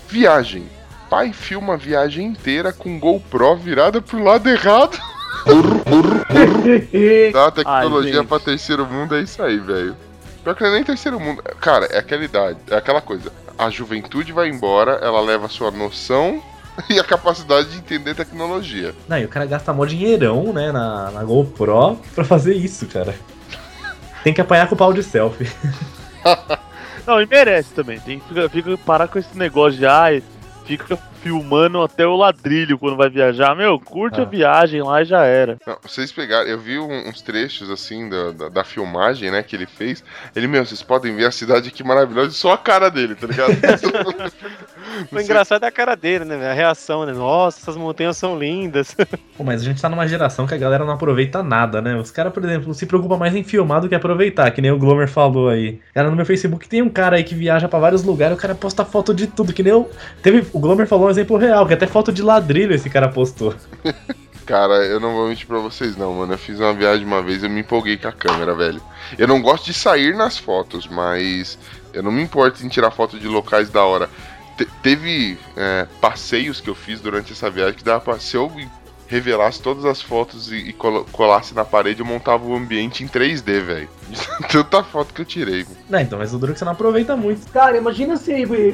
Viagem. Pai filma a viagem inteira com GoPro virada pro lado errado. (laughs) Da tecnologia Ai, pra terceiro mundo é isso aí, velho. Pior que não é nem terceiro mundo. Cara, é aquela idade, é aquela coisa. A juventude vai embora, ela leva a sua noção (laughs) e a capacidade de entender tecnologia. Não, e o cara gasta mó dinheirão, né, na, na GoPro pra fazer isso, cara. Tem que apanhar com o pau de selfie. (laughs) Não, e merece também. Tem que ficar, fica- parar com esse negócio de ai, fica filmando até o ladrilho quando vai viajar. Meu, curte Ah. a viagem lá e já era. Não, vocês pegaram, eu vi um- uns trechos assim da, da, da filmagem, né, que ele fez. Ele, meu, vocês podem ver a cidade aqui maravilhosa e só a cara dele, tá ligado? (laughs) O engraçado é a cara dele, né? A reação, né? Nossa, essas montanhas são lindas. (laughs) Pô, mas a gente tá numa geração que a galera não aproveita nada, né? Os caras, por exemplo, se preocupam mais em filmar do que aproveitar, que nem o Glomer falou aí. Cara, no meu Facebook tem um cara aí que viaja pra vários lugares, o cara posta foto de tudo, que nem eu. Teve, o Glomer falou um exemplo real, que até foto de ladrilho esse cara postou. (laughs) Cara, eu não vou mentir pra vocês não, mano. Eu fiz uma viagem uma vez, eu me empolguei com a câmera, velho. Eu não gosto de sair nas fotos, mas eu não me importo em tirar foto de locais da hora. Te- teve é, passeios que eu fiz durante essa viagem que dava pra. Se eu revelasse todas as fotos e, e colasse na parede, eu montava o ambiente em 3D, velho. (laughs) De Tanta foto que eu tirei. mano. Não, então, mas o duro que você não aproveita muito. Cara, imagina se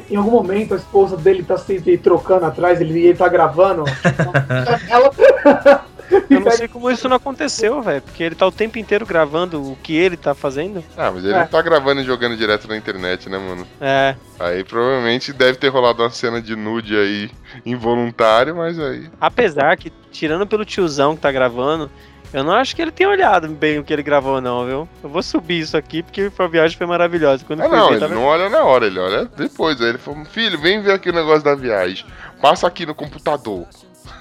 em algum momento a esposa dele tá sempre trocando atrás, ele, ele tá gravando. (laughs) ela, (laughs) (laughs) Eu não sei como isso não aconteceu, velho. Porque ele tá o tempo inteiro gravando o que ele tá fazendo. Ah, mas ele É. não tá gravando e jogando direto na internet, né, mano? É. Aí provavelmente deve ter rolado uma cena de nude aí involuntário, mas aí. Apesar que, tirando pelo tiozão que tá gravando, eu não acho que ele tenha olhado bem o que ele gravou, não, viu? Eu vou subir isso aqui porque a viagem foi maravilhosa. Quando Ah, não, ver, ele tava- não olha na hora, ele olha depois. Aí ele falou: Filho, vem ver aqui o negócio da viagem. Passa aqui no computador.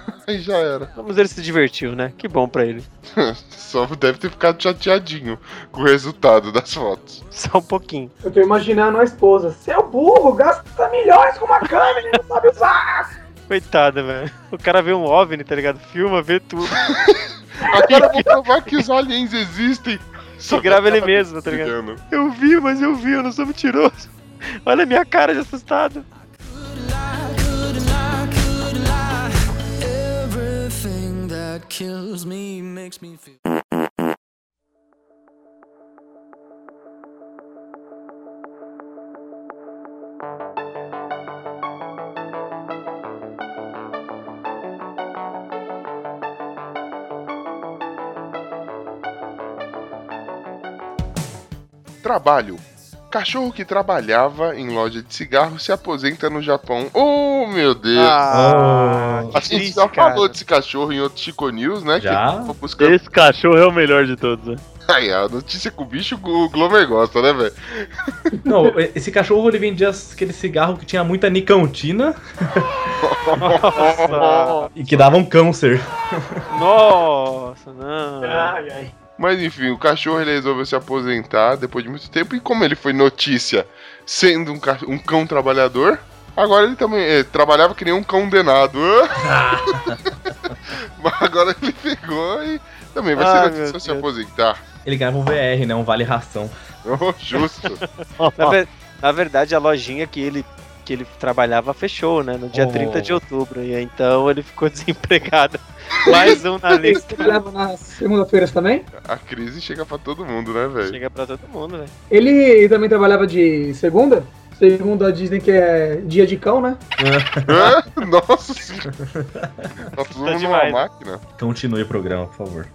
(laughs) Aí já era. Mas ele se divertiu, né? Que bom pra ele. (laughs) Só deve ter ficado chateadinho com o resultado das fotos. (laughs) Só um pouquinho. Eu tô imaginando a esposa. Seu burro, gasta milhões com uma câmera e não sabe usar. Coitada, velho. O cara vê um OVNI, tá ligado? Filma, vê tudo. Agora vou provar que os aliens existem. Só grava ele mesmo, tá ligado? Ligando. Eu vi, mas eu vi, eu não sou mentiroso. Olha a minha cara de assustado. Kills me makes me feel. Trabalho. Cachorro que trabalhava em loja de cigarro se aposenta no Japão. Oh, meu Deus! Ah, que a gente triste, já cara. falou desse cachorro em outro Chico News, né? Já? Buscando. Esse cachorro é o melhor de todos, né? (laughs) Aí, a notícia com o bicho o Glomer gosta, né, velho? (laughs) Não, esse cachorro ele vendia aquele cigarro que tinha muita nicotina Nossa, (laughs) e que dava um câncer. nossa, não. Ai, ai. Mas enfim, o cachorro ele resolveu se aposentar depois de muito tempo. E como ele foi notícia sendo um, ca- um cão trabalhador, agora ele também eh, trabalhava que nem um cão denado. (laughs) (laughs) Mas agora ele pegou e também vai Ai, ser notícia se aposentar. Ele ganhava um VR, né? Um vale ração. (laughs) Oh, justo. Na, ver- na verdade, a lojinha que ele, que ele trabalhava fechou, né? No dia Oh. 30 de outubro. E aí, então ele ficou (laughs) desempregado. Mais um na Você lista. trabalhava nas segunda-feiras também? A crise chega pra todo mundo, né, velho? Chega pra todo mundo, velho. Ele também trabalhava de segunda? Segunda dizem que é dia de cão, né? Hã? (laughs) Nossa senhora. (laughs) Tá todo mundo numa máquina. Continue o programa, por favor.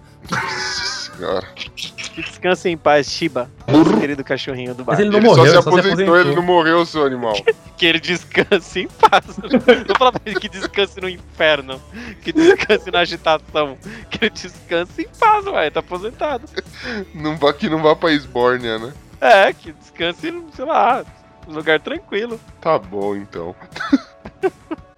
Que descanse em paz, Shiba. Nosso querido cachorrinho do bar. Mas ele não Ele morreu, só se ele só se aposentou, aposentou. ele não morreu, seu animal. (laughs) Que ele descanse em paz. (laughs) Não fala pra ele que descanse no inferno. Que descanse na agitação. Que ele descanse em paz, ué. Tá aposentado. Não vá, que não vá pra Esbórnia, né? É, que descanse, sei lá, num lugar tranquilo. Tá bom, então. (laughs)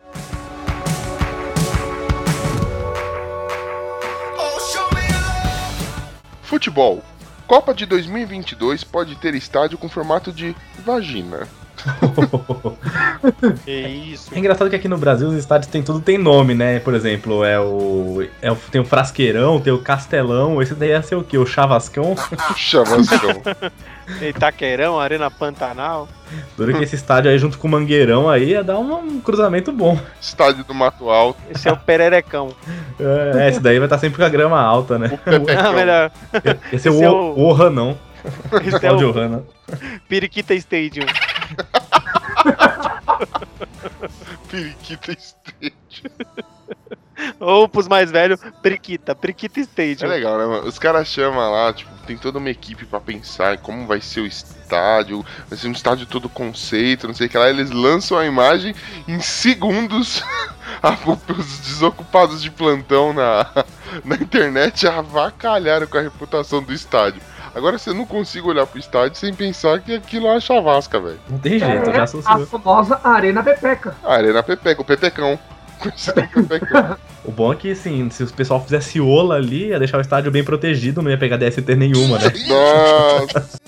Futebol. Copa de 2022 pode ter estádio com formato de vagina. (laughs) Que isso. É engraçado que aqui no Brasil os estádios tem tudo tem nome, né? Por exemplo, é o, é o tem o Frasqueirão, tem o Castelão, esse daí ia ser o quê? O Chavascão? (laughs) Chavascão. (laughs) Itaquerão, Arena Pantanal. Duro que esse estádio aí junto com o Mangueirão aí ia dar um, um cruzamento bom. Estádio do Mato Alto. Esse é o Pererecão. É, esse daí vai estar sempre com a grama alta, né? Não, melhor. Esse é Esse o, é o- o Ranão. Esse é o Hanna. Periquita Stadium. (laughs) Periquita State. Ou pros mais velhos. Periquita É Stadium. legal, né, mano? Os caras chamam lá, tipo, tem toda uma equipe pra pensar em como vai ser o estádio, vai ser um estádio todo conceito, não sei o que lá. Eles lançam a imagem em segundos. (laughs) a- Os desocupados de plantão na, (laughs) na internet avacalharam com a reputação do estádio. Agora você não consigo olhar pro estádio sem pensar que aquilo é uma chavasca, velho. Não tem jeito, É já a associou. famosa Arena Pepeca. A Arena Pepeca, o Pepecão. (laughs) O bom é que, assim, se o pessoal fizesse ola ali, ia deixar o estádio bem protegido, não ia pegar DST nenhuma, né? Nossa.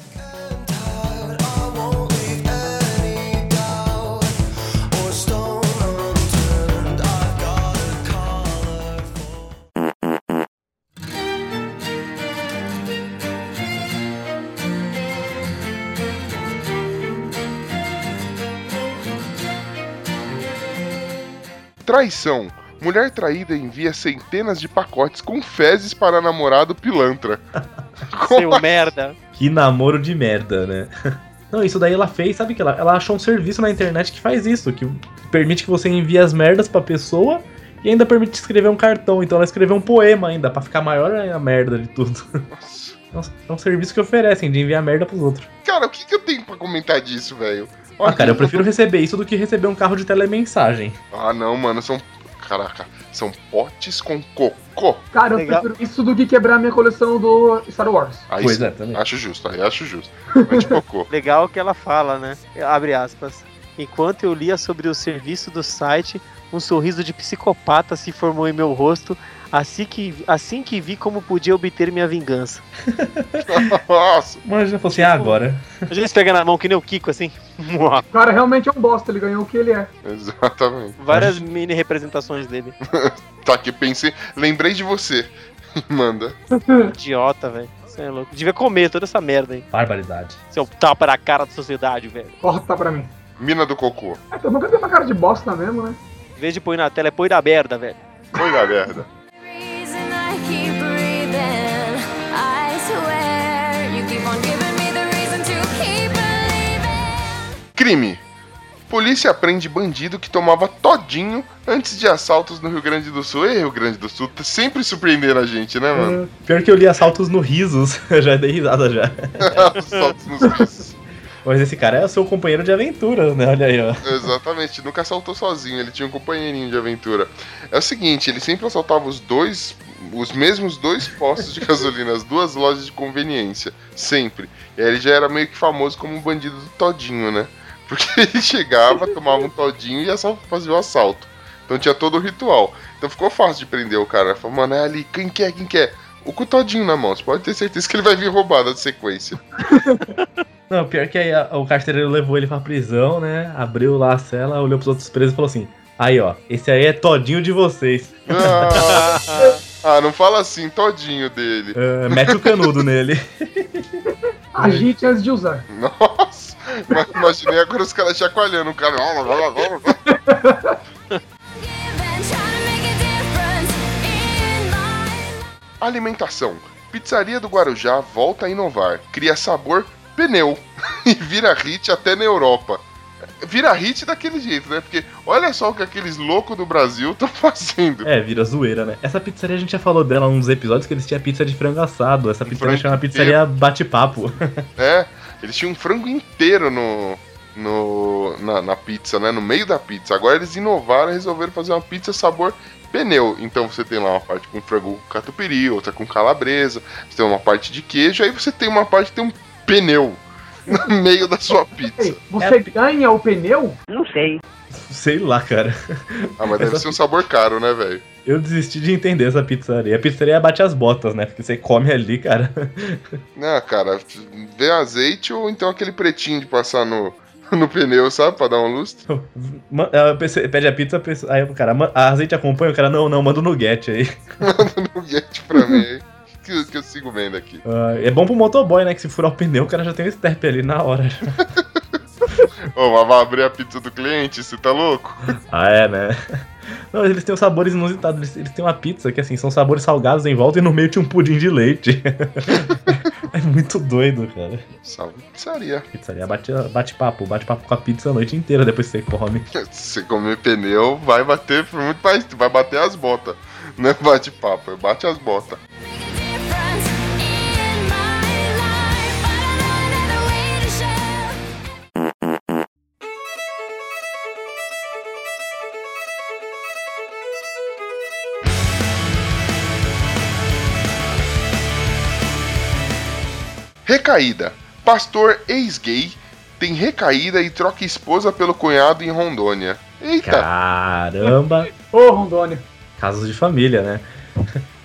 Traição. Mulher traída envia centenas de pacotes com fezes para namorado pilantra. (laughs) Seu merda. Que namoro de merda, né? (laughs) Não, isso daí ela fez, sabe que ela, ela achou um serviço na internet que faz isso, que permite que você envie as merdas pra pessoa E ainda permite escrever um cartão, então ela escreveu um poema ainda, pra ficar maior a merda de tudo. (laughs) Nossa. É um, é um serviço que oferecem, de enviar merda pros outros. Cara, o que, que eu tenho pra comentar disso, velho? Ah, cara, eu prefiro receber isso do que receber um carro de telemensagem. Ah, não, mano, são. Caraca, são potes com cocô. Cara, eu Legal. prefiro isso do que quebrar minha coleção do Star Wars. Aí Pois sim, é, também. acho justo, aí acho justo. Mas cocô. (laughs) Legal que ela fala, né? Abre aspas. Enquanto eu lia sobre o serviço do site, um sorriso de psicopata se formou em meu rosto assim que, assim que vi como podia obter minha vingança. (laughs) Nossa, Mas já falou assim, ah, agora. A gente pega na mão que nem o Kiko, assim. O cara realmente é um bosta, ele ganhou o que ele é. exatamente. Várias mini representações dele. (laughs) Tá aqui, pensei, lembrei de você. (laughs) Manda. Idiota, velho. Você é louco. Devia comer toda essa merda aí. Barbaridade. Seu tapa na cara da sociedade, velho. Corta pra mim. Mina do cocô. É, todo mundo tem uma cara de bosta mesmo, né? Em vez de pôr na tela, é põe na merda, velho. Foi da merda. Crime. Polícia prende bandido que tomava todinho antes de assaltos no Rio Grande do Sul. E Rio Grande do Sul tá sempre surpreendendo a gente, né, mano? Pior que eu li assaltos no risos, (laughs) eu já dei risada já. (laughs) assaltos nos rios. Mas esse cara é o seu companheiro de aventura, né? Olha aí, ó. Exatamente, nunca assaltou sozinho, ele tinha um companheirinho de aventura. É o seguinte, ele sempre assaltava os dois, os mesmos dois postos de (laughs) gasolina, as duas lojas de conveniência, sempre. E aí ele já era meio que famoso como um bandido do todinho, né? Porque (laughs) ele chegava, tomava um todinho e assal- fazia o assalto. Então tinha todo o ritual. Então ficou fácil de prender o cara. Falou, mano, é ali, quem quer, quem quer? O com o todinho na mão, você pode ter certeza que ele vai vir roubado de sequência. (laughs) Não, pior que aí a- o carcereiro levou ele pra prisão, né? Abriu lá a cela, olhou pros outros presos e falou assim: Aí, ó, esse aí é todinho de vocês. Ah, (laughs) ah, não fala assim, todinho dele. Ah, mete o canudo nele. Agite antes de usar. Nossa! Mas imaginei agora os caras chacoalhando o cara. Alimentação. Pizzaria do Guarujá volta a inovar. Cria sabor pneu. (laughs) e vira hit até na Europa. Vira hit daquele jeito, né? Porque olha só o que aqueles loucos do Brasil estão fazendo. É, vira zoeira, né? Essa pizzaria a gente já falou dela nos episódios que eles tinham pizza de frango assado. Essa pizzaria frango chama pizzaria bate-papo. É, eles tinham um frango inteiro no, no na, na pizza, né? No meio da pizza. Agora eles inovaram e resolveram fazer uma pizza sabor pneu. Então você tem lá uma parte com frango catupiry, outra com calabresa, você tem uma parte de queijo, aí você tem uma parte que tem um pneu (laughs) no meio da sua pizza. Você ganha o pneu? Sei lá, cara. Ah, mas deve ser um sabor caro, né, velho? Eu desisti de entender essa pizzaria. A pizzaria bate as botas, né? Porque você come ali, cara. (laughs) Não, cara, vê azeite ou então aquele pretinho de passar no, (laughs) no pneu, sabe? Pra dar um lustre. (laughs) Pede a pizza, aí o cara, "Ma- a azeite acompanha? O cara, não, não, manda o nuggete aí. Manda no guete pra mim aí, que, que eu sigo vendo aqui. Ah, é bom pro motoboy, né? Que se furar o pneu, o cara já tem o step ali na hora. Ô, mas vai abrir a pizza do cliente, você tá louco? (laughs) ah, é, né? Não, eles têm sabores inusitados. Eles, eles têm uma pizza que, assim, são sabores salgados em volta e no meio tinha um pudim de leite. (laughs) é muito doido, cara. Salve pizzaria. Pizzaria bate, bate papo, bate papo com a pizza a noite inteira depois que você come. Se você comer pneu, vai bater muito mais. Vai bater as botas. Não é bate-papo, é bate as botas. Recaída. Pastor ex-gay tem recaída e troca esposa pelo cunhado em Rondônia. Eita! Caramba! Ô, Rondônia. Casos de família, né?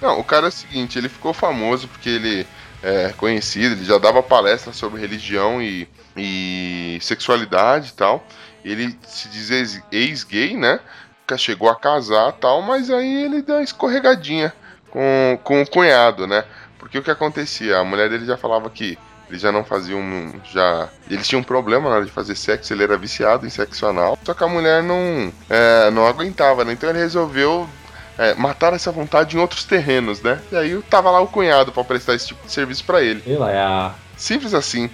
Não, o cara é o seguinte, ele ficou famoso porque ele é conhecido, ele já dava palestras sobre religião e, e sexualidade e tal. Ele se diz ex- ex-gay, né? Que Chegou a casar e tal, mas aí ele deu uma escorregadinha com, com o cunhado, né? Porque o que acontecia? A mulher dele já falava que eles já não faziam. já Eles tinham um problema na hora de fazer sexo, ele era viciado em sexo anal. Só que a mulher não, é, não aguentava, né? Então ele resolveu é, matar essa vontade em outros terrenos, né? E aí tava lá o cunhado pra prestar esse tipo de serviço pra ele. Sei lá, é a. Simples assim.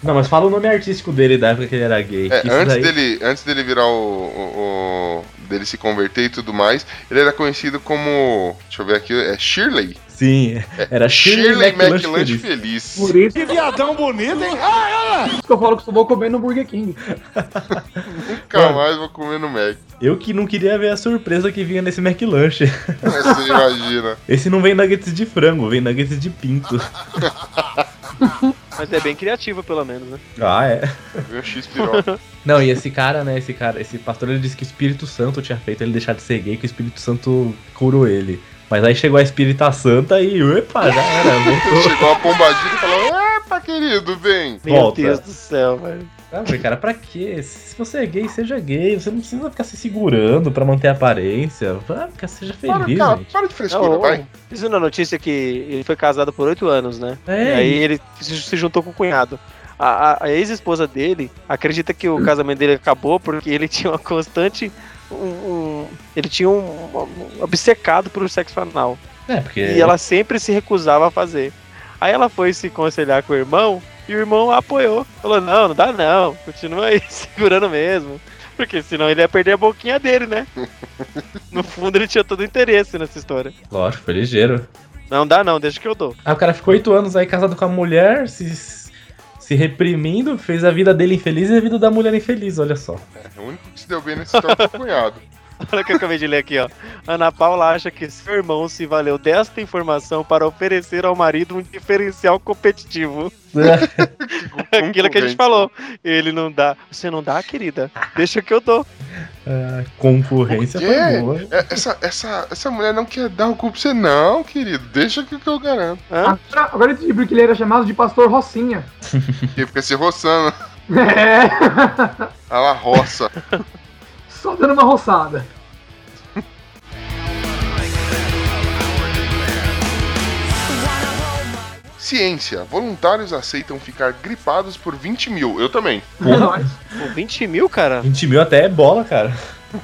Não, mas fala o nome artístico dele da época que ele era gay. É, antes, daí- dele, antes dele virar o, o- o- dele se converter e tudo mais, ele era conhecido como. Deixa eu ver aqui, é Shirley. Sim, era Shirley, McLanche McLanche feliz. feliz. Por isso Que viadão bonito, hein? que eu falo que só vou comer no Burger King. Nunca Mano. mais vou comer no Mac. Eu que não queria ver a surpresa que vinha nesse McLanche. Você imagina. (laughs) Esse não vem nuggets de frango, vem nuggets de pinto. (laughs) Mas é bem criativo, pelo menos, né? Ah, é. Viu X piroca. (laughs) Não, e esse cara, né, esse cara, esse pastor, ele disse que o Espírito Santo tinha feito ele deixar de ser gay, que o Espírito Santo curou ele. Mas aí chegou a Espírita Santa e, epa, já era, voltou. (laughs) Chegou a pombadinha e falou: Epa, querido, vem. Meu Volta. Deus do céu, velho. Ah, cara, pra quê? Se você é gay, seja gay. Você não precisa ficar se segurando pra manter a aparência. Fica- seja Para, feliz, cara, gente. para de frescura, Não, vai. Isso na notícia que ele foi casado por oito anos, né? É, E aí ele se se juntou com o cunhado. A, a- a ex-esposa dele acredita que o casamento dele acabou porque ele (laughs) tinha uma constante. Um, um- ele tinha um, um obcecado por sexo anal. É, porque. E ela sempre se recusava a fazer. Aí ela foi se conselhar com o irmão e o irmão a apoiou. Falou: Não, não dá não, continua aí (laughs) segurando mesmo. Porque senão ele ia perder a boquinha dele, né? (laughs) No fundo ele tinha todo o interesse nessa história. Lógico, foi ligeiro. Não dá não, deixa que eu dou. Aí o cara ficou oito anos aí casado com a mulher, se, se reprimindo, fez a vida dele infeliz e a vida da mulher infeliz, olha só. É, o único que se deu bem nesse história foi o cunhado. (laughs) Olha o que eu acabei de ler aqui, ó. Ana Paula acha que seu irmão se valeu desta informação para oferecer ao marido um diferencial competitivo. (laughs) Aquilo que a gente Concorrente. falou. Ele não dá. Você não dá, querida? Deixa que eu dou. A concorrência foi boa. É, essa, essa, essa mulher não quer dar o cu pra você, não, querido. Deixa que eu garanto. Hã? Agora, agora eu entendi porque ele era chamado de Pastor Rocinha. (laughs) Porque fica se roçando. É, A la roça. Só dando uma roçada. Ciência. Voluntários aceitam ficar gripados por 20 mil. Eu também. É nóis. Pô, 20 mil, cara? 20 mil até é bola, cara.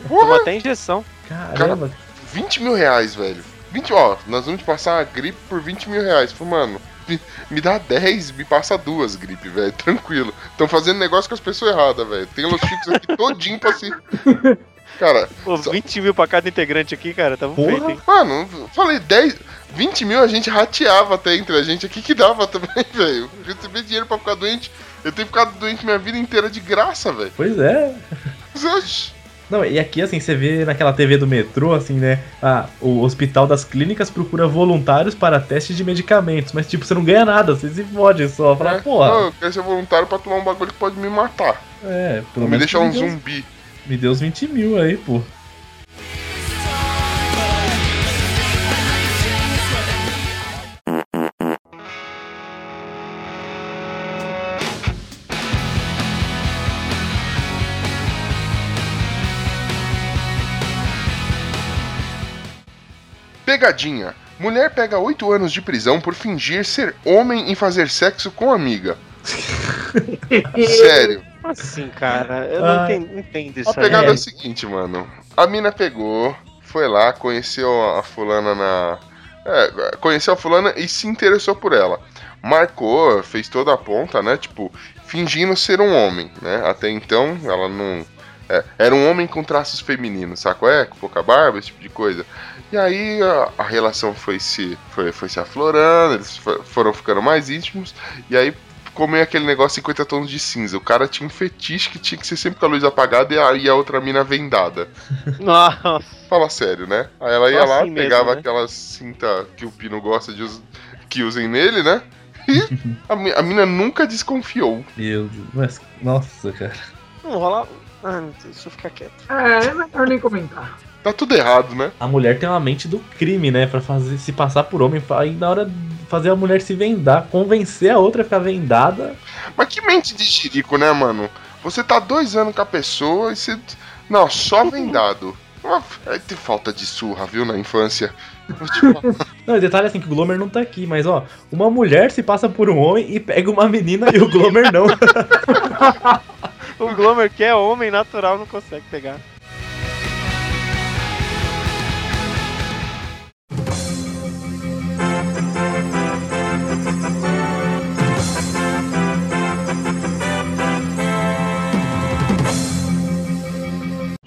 Tomou até injeção. Caramba. 20 mil reais, velho. 20, ó, nós vamos te passar uma gripe por 20 mil reais. Falei, mano, me, me dá 10, me passa duas gripe, velho. (laughs) Tranquilo. Estão fazendo negócio com as pessoas erradas, velho. Tem Los Chicos aqui todinho pra se. (laughs) Cara, Pô, 20 mil pra cada integrante aqui, cara. Tava Porra. feito, hein? mano, falei 10. 20 mil a gente rateava até entre a gente aqui que dava (laughs) também, velho. Receber dinheiro pra ficar doente. Eu tenho ficado doente minha vida inteira de graça, velho. Pois é. Oxi. Não, e aqui, assim, você vê naquela TV do metrô, assim, né? Ah, o Hospital das Clínicas procura voluntários para testes de medicamentos. Mas, tipo, você não ganha nada, você se fode só. Fala, É. porra. Não, eu quero ser voluntário pra tomar um bagulho que pode me matar. É, pelo me menos. deixar um me zumbi. Me deu uns 20 mil aí, pô. Pegadinha. Mulher pega 8 anos de prisão por fingir ser homem e fazer sexo com amiga. (laughs) Sério. Como assim, cara? Eu não Ah. entendo, não entendo isso A pegada aí. é a seguinte, mano. A mina pegou, foi lá, conheceu a fulana na. É, conheceu a fulana e se interessou por ela. Marcou, fez toda a ponta, né? Tipo, fingindo ser um homem, né? Até então, ela não. é, era um homem com traços femininos, saco? É, com pouca barba, esse tipo de coisa. E aí a, a relação foi se, foi, foi se aflorando, eles fo- foram ficando mais íntimos. E aí meio aquele negócio 50 tons de cinza. O cara tinha um fetiche que tinha que ser sempre com a luz apagada e a, e a outra mina vendada. (laughs) Nossa. Fala sério, né? Aí ela ia Só lá, assim mesmo, pegava né? aquela cinta que o Pino gosta de us- que usem nele, né? E (laughs) a, a mina nunca desconfiou. Meu Deus. Mas, nossa, cara. Não rola. Ah, deixa eu ficar quieto. É, é melhor nem comentar. Tá tudo errado, né? A mulher tem uma mente do crime, né? Pra fazer, se passar por homem. Aí na hora de fazer a mulher se vendar, convencer a outra a ficar vendada. Mas que mente de jirico, né, mano? Você tá dois anos com a pessoa e você. Não, só vendado. Ah, é, Tem falta de surra, viu, na infância. (laughs) Não, e detalhe assim que o Glomer não tá aqui, mas ó, uma mulher se passa por um homem e pega uma menina e o Glomer não. (laughs) O Glomer, que é homem natural, não consegue pegar.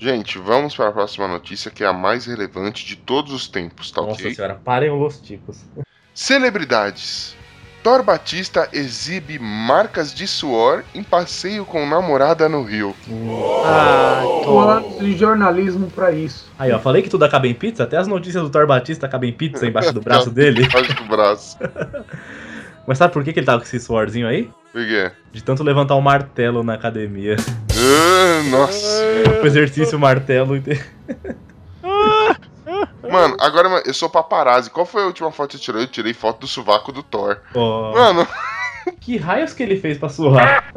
Gente, vamos para a próxima notícia, que é a mais relevante de todos os tempos, tá Nossa ok? senhora, parem os ticos. Celebridades. Thor Batista exibe marcas de suor em passeio com namorada no Rio. Ah, Tô de jornalismo pra isso. Aí, ó, falei que tudo acaba em pizza, até as notícias do Thor Batista acabam em pizza embaixo do (laughs) braço dele. Embaixo do braço. (laughs) Mas sabe por que, que ele tava com esse suorzinho aí? Por quê? De tanto levantar o martelo na academia. Ah, nossa. O exercício martelo. inte- (laughs) Mano, agora eu sou paparazzi. Qual foi a última foto que você tirou? Eu tirei foto do sovaco do Thor. Ó, Mano, que raios que ele fez pra suar?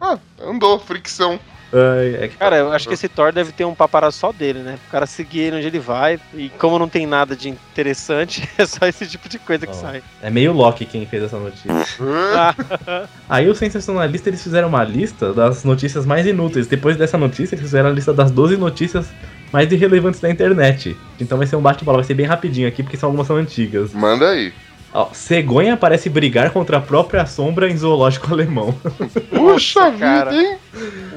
ah, andou, fricção. Ai, é que Cara, eu acho que esse Thor deve ter um paparazzo só dele, né? O cara seguir ele onde ele vai. E como não tem nada de interessante, (laughs) é só esse tipo de coisa que sai. é meio Loki quem fez essa notícia. (laughs) Aí os sensacionalistas eles fizeram uma lista das notícias mais inúteis. Depois dessa notícia, eles fizeram a lista das 12 notícias mais irrelevantes da internet. Então vai ser um bate-bola, vai ser bem rapidinho aqui, porque são algumas são antigas. Manda aí. Ó, cegonha parece brigar contra a própria sombra em zoológico (laughs) alemão. Puxa vida, cara. hein?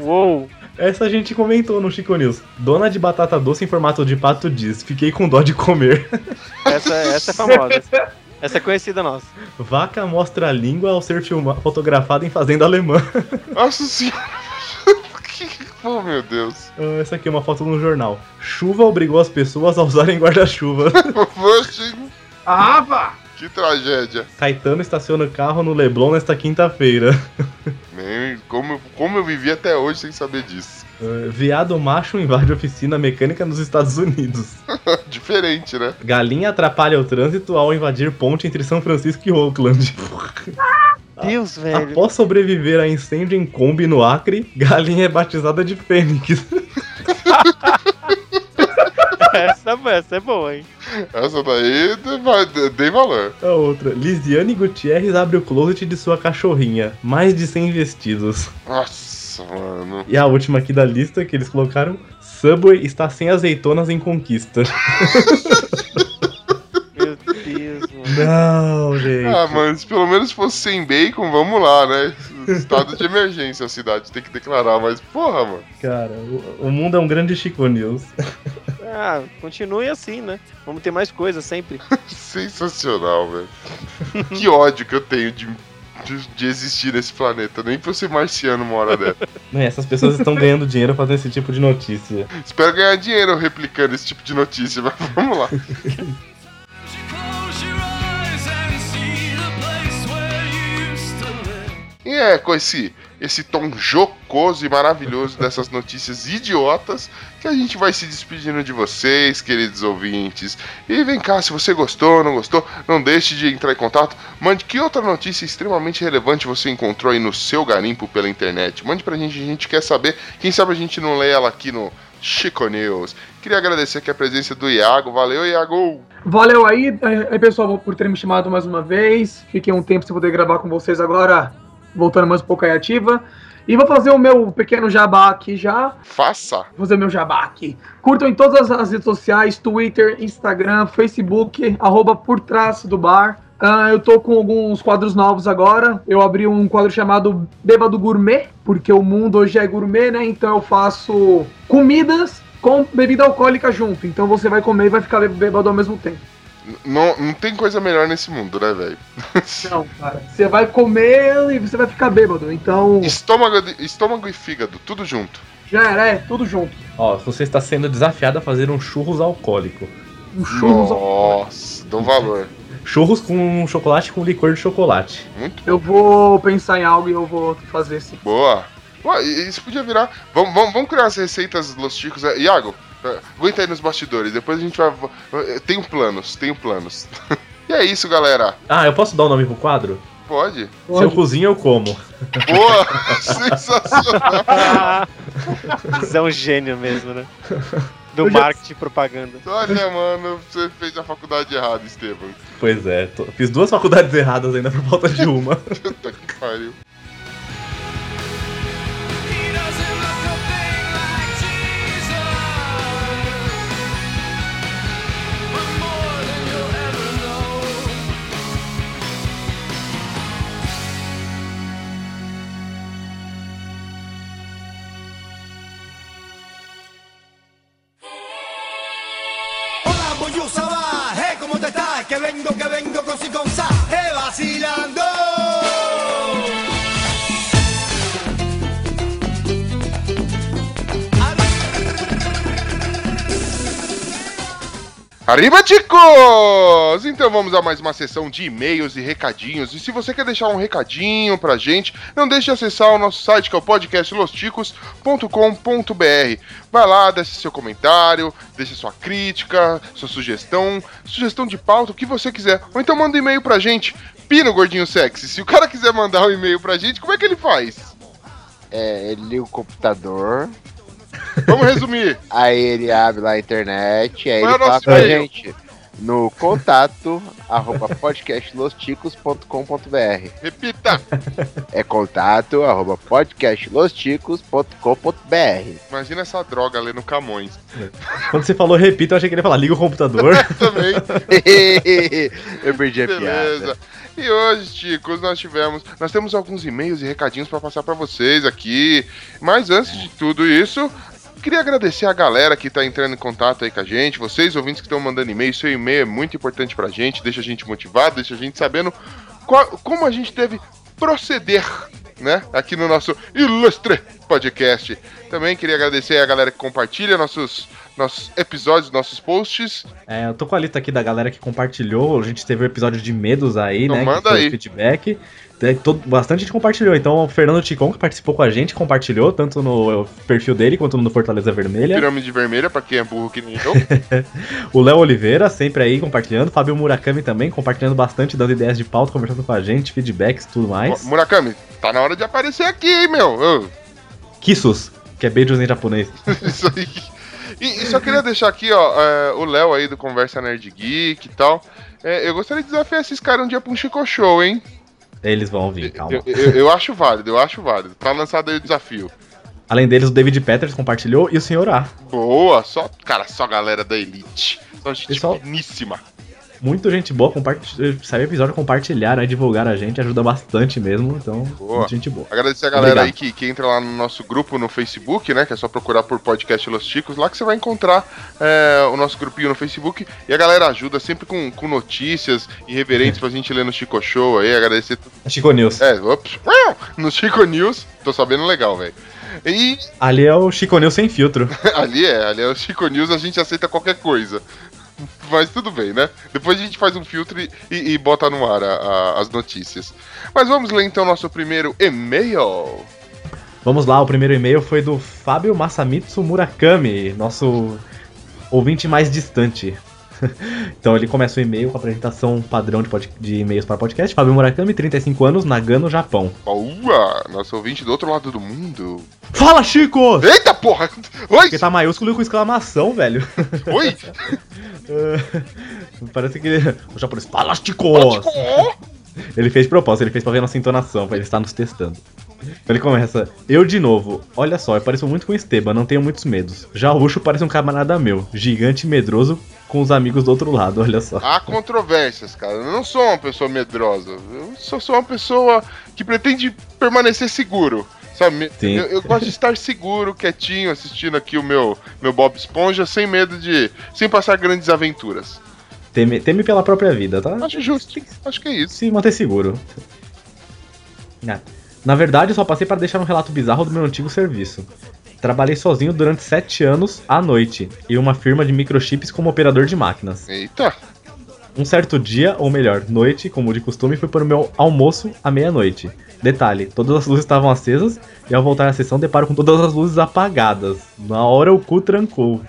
Uou! Essa a gente comentou no Chico News. Dona de batata doce em formato de pato diz: Fiquei com dó de comer. (laughs) Essa, essa é famosa. Essa é conhecida nossa. Vaca mostra a língua ao ser fotografada em fazenda alemã. (laughs) Nossa senhora. Que- oh, meu Deus. Ah, Essa aqui é uma foto no jornal. Chuva obrigou as pessoas a usarem guarda-chuva. Vá! Que tragédia. Caetano estaciona o carro no Leblon nesta quinta-feira. (laughs) Nem, como, eu- como eu vivi até hoje sem saber disso. Ah, Viado macho invade oficina mecânica nos Estados Unidos. (laughs) Diferente, né? Galinha atrapalha o trânsito ao invadir ponte entre São Francisco e Oakland. (laughs) Deus, velho. Após sobreviver a incêndio em Kombi no Acre, galinha é batizada de Fênix. Essa, essa é boa, hein? Essa daí dei- dei valor. A outra, Lisiane Gutierrez abre o closet de sua cachorrinha. Mais de 100 vestidos. Nossa, mano. E a última aqui da lista que eles colocaram, Subway está sem azeitonas em conquista. Meu Deus, mano. Não, gente. Ah, mano, se pelo menos fosse sem bacon, vamos lá, né? (laughs) Estado de emergência a cidade tem que declarar, mas porra, mano. Cara, o, o mundo é um grande Chico News. (laughs) Ah, continue assim, né? Vamos ter mais coisas sempre. (laughs) Sensacional, velho. Que ódio que eu tenho de, de, de existir nesse planeta. Nem pra eu ser marciano uma hora dessa. Né, Essas pessoas estão ganhando dinheiro fazendo esse tipo de notícia. Espero ganhar dinheiro replicando esse tipo de notícia, mas vamos lá. E é com esse, esse tom jocoso e maravilhoso dessas notícias idiotas que a gente vai se despedindo de vocês, queridos ouvintes. E vem cá, se você gostou, não gostou, não deixe de entrar em contato. Mande que outra notícia extremamente relevante você encontrou aí no seu garimpo pela internet. Mande pra gente, a gente quer saber. Quem sabe a gente não lê ela aqui no Chico News. Queria agradecer aqui a presença do Iago. Valeu, Iago! Valeu aí, aí pessoal, por terem me chamado mais uma vez. Fiquei um tempo sem poder gravar com vocês agora, voltando mais um pouco aí ativa. E vou fazer o meu pequeno jabá aqui já. Faça! Vou fazer o meu jabá aqui. Curtam em todas as redes sociais, Twitter, Instagram, Facebook, arroba por trás do bar. Ah, eu tô com alguns quadros novos agora. Eu abri um quadro chamado Bêbado Gourmet, porque o mundo hoje é gourmet, né? Então eu faço comidas com bebida alcoólica junto. Então você vai comer e vai ficar bêbado ao mesmo tempo. Não, não tem coisa melhor nesse mundo, né, velho? (laughs) Não, cara. Você vai comer e você vai ficar bêbado. Então, Estômago, de- estômago e fígado, tudo junto. já era, é, tudo junto. Ó, você está sendo desafiado a fazer um churros alcoólico. Um churros. Nossa, dou valor. Churros com chocolate com licor de chocolate. Muito Eu vou pensar em algo e eu vou fazer sim. boa. Pô, e- isso podia virar. Vamos, vamos, vamos criar as receitas Los Chicos. É, Iago, aguenta aí nos bastidores. Depois a gente vai. Tenho planos, tenho planos. (laughs) e é isso, galera. Ah, eu posso dar o nome pro quadro? Pode? Se eu cozinho, eu como. Boa! (laughs) Sensacional! Você é um gênio mesmo, né? (laughs) Do Eu marketing e propaganda. Olha, mano, você fez a faculdade errada, Estevam. Pois é, tô- fiz duas faculdades erradas ainda por falta de uma. Puta que pariu. Arriba, chicos! Então vamos a mais uma sessão de e-mails e recadinhos. E se você quer deixar um recadinho pra gente, não deixe de acessar o nosso site que é o podcastlosticos.com.br. Vai lá, deixe seu comentário, deixe sua crítica, sua sugestão, sugestão de pauta, o que você quiser. Ou então manda um e-mail pra gente, Pino Gordinho Sexy. Se o cara quiser mandar um e-mail pra gente, como é que ele faz? É, ele liga o computador, Vamos resumir. (laughs) aí ele abre lá a internet, aí Qual é ele o fala pra gente no contato (laughs) arroba podcastlosticos.com.br Repita. É contato arroba podcastlosticos.com.br Imagina essa droga lendo Camões. (laughs) Quando você falou repita, eu achei que ele ia falar liga o computador. Também. Eu perdi a Beleza. piada. E hoje, chicos, nós tivemos. Nós temos alguns e-mails e recadinhos pra passar pra vocês aqui. Mas antes de tudo isso. Queria agradecer a galera que tá entrando em contato aí com a gente, vocês ouvintes que estão mandando e-mail, seu e-mail é muito importante pra gente, deixa a gente motivado, deixa a gente sabendo qual- como a gente deve proceder, né, aqui no nosso ilustre podcast. Também queria agradecer a galera que compartilha nossos, nossos episódios, nossos posts. É, eu tô com a lista aqui da galera que compartilhou. A gente teve o episódio de medos aí, Então né? manda aí. feedback. É, todo- bastante gente compartilhou. Então, o Fernando Ticon, que participou com a gente, compartilhou, tanto no perfil dele quanto no Fortaleza Vermelha. Pirâmide Vermelha, pra quem é burro que nem eu. (laughs) O Léo Oliveira, sempre aí compartilhando. Fábio Murakami também, compartilhando bastante, dando ideias de pauta, conversando com a gente, feedbacks tudo mais. Murakami, tá na hora de aparecer aqui, hein, meu. Kissus, que é beijos em japonês. (laughs) Isso aí. E, e só queria deixar aqui, ó, é, o Léo aí do Conversa Nerd Geek e tal. É, eu gostaria de desafiar esses caras um dia pra um Chico Show, hein? Eles vão vir, calma. Eu, eu- eu acho válido, eu acho válido. Tá lançado aí o desafio. Além deles, o David Peters compartilhou e o Sr. A. Boa, só, cara, só galera da Elite. Só gente Pessoal- finíssima. Muito gente boa, compartilha, saiu episódio, compartilharam, aí divulgaram a gente, ajuda bastante mesmo, então, Boa. gente boa. Agradecer a galera Obrigado. aí que, que entra lá no nosso grupo no Facebook, né? Que é só procurar por Podcast Los Chicos. Lá que você vai encontrar é, o nosso grupinho no Facebook. E a galera ajuda sempre com, com notícias irreverentes pra gente ler no Chico Show aí. Agradecer. Chico News. É, ops, no Chico News. Tô sabendo legal, velho. E Ali é o Chico News sem filtro. (laughs) ali é, ali é o Chico News, a gente aceita qualquer coisa. Mas tudo bem, né? Depois a gente faz um filtro e, e- bota no ar a- a- as notícias. Mas vamos ler então nosso primeiro e-mail. Vamos lá, o primeiro e-mail foi do Fábio Masamitsu Murakami, nosso ouvinte mais distante. (laughs) então ele começa o e-mail com a apresentação padrão de, pod- de e-mails para podcast. Fábio Murakami, 35 anos, Nagano, Japão. Boa! Nosso ouvinte do outro lado do mundo. Fala, Chico! Eita porra! Oi! Porque tá maiúsculo e com exclamação, velho. Oi! (laughs) (laughs) Parece que ele... o japonês, fala, Chico! Ó, Ele fez de propósito, ele fez pra ver nossa entonação, pra ele estar nos testando. Então ele começa, eu de novo, olha só, eu pareço muito com o Esteban, não tenho muitos medos. Já o Ucho parece um camarada meu, gigante e medroso com os amigos do outro lado, olha só. Há controvérsias, cara. Eu não sou uma pessoa medrosa. Eu só sou uma pessoa que pretende permanecer seguro. Sabe? Sim. Eu, eu gosto de estar seguro, quietinho, assistindo aqui o meu, meu Bob Esponja, sem medo de. sem passar grandes aventuras. Teme, teme pela própria vida, tá? Acho justo. Acho que é isso. Se manter seguro. Ah, Na verdade, eu só passei para deixar um relato bizarro do meu antigo serviço. Trabalhei sozinho durante 7 anos à noite, em uma firma de microchips como operador de máquinas. Eita! Um certo dia, ou melhor, noite, como de costume, fui para o meu almoço à meia-noite. Detalhe, todas as luzes estavam acesas e ao voltar à sessão deparo com todas as luzes apagadas. Na hora o cu trancou.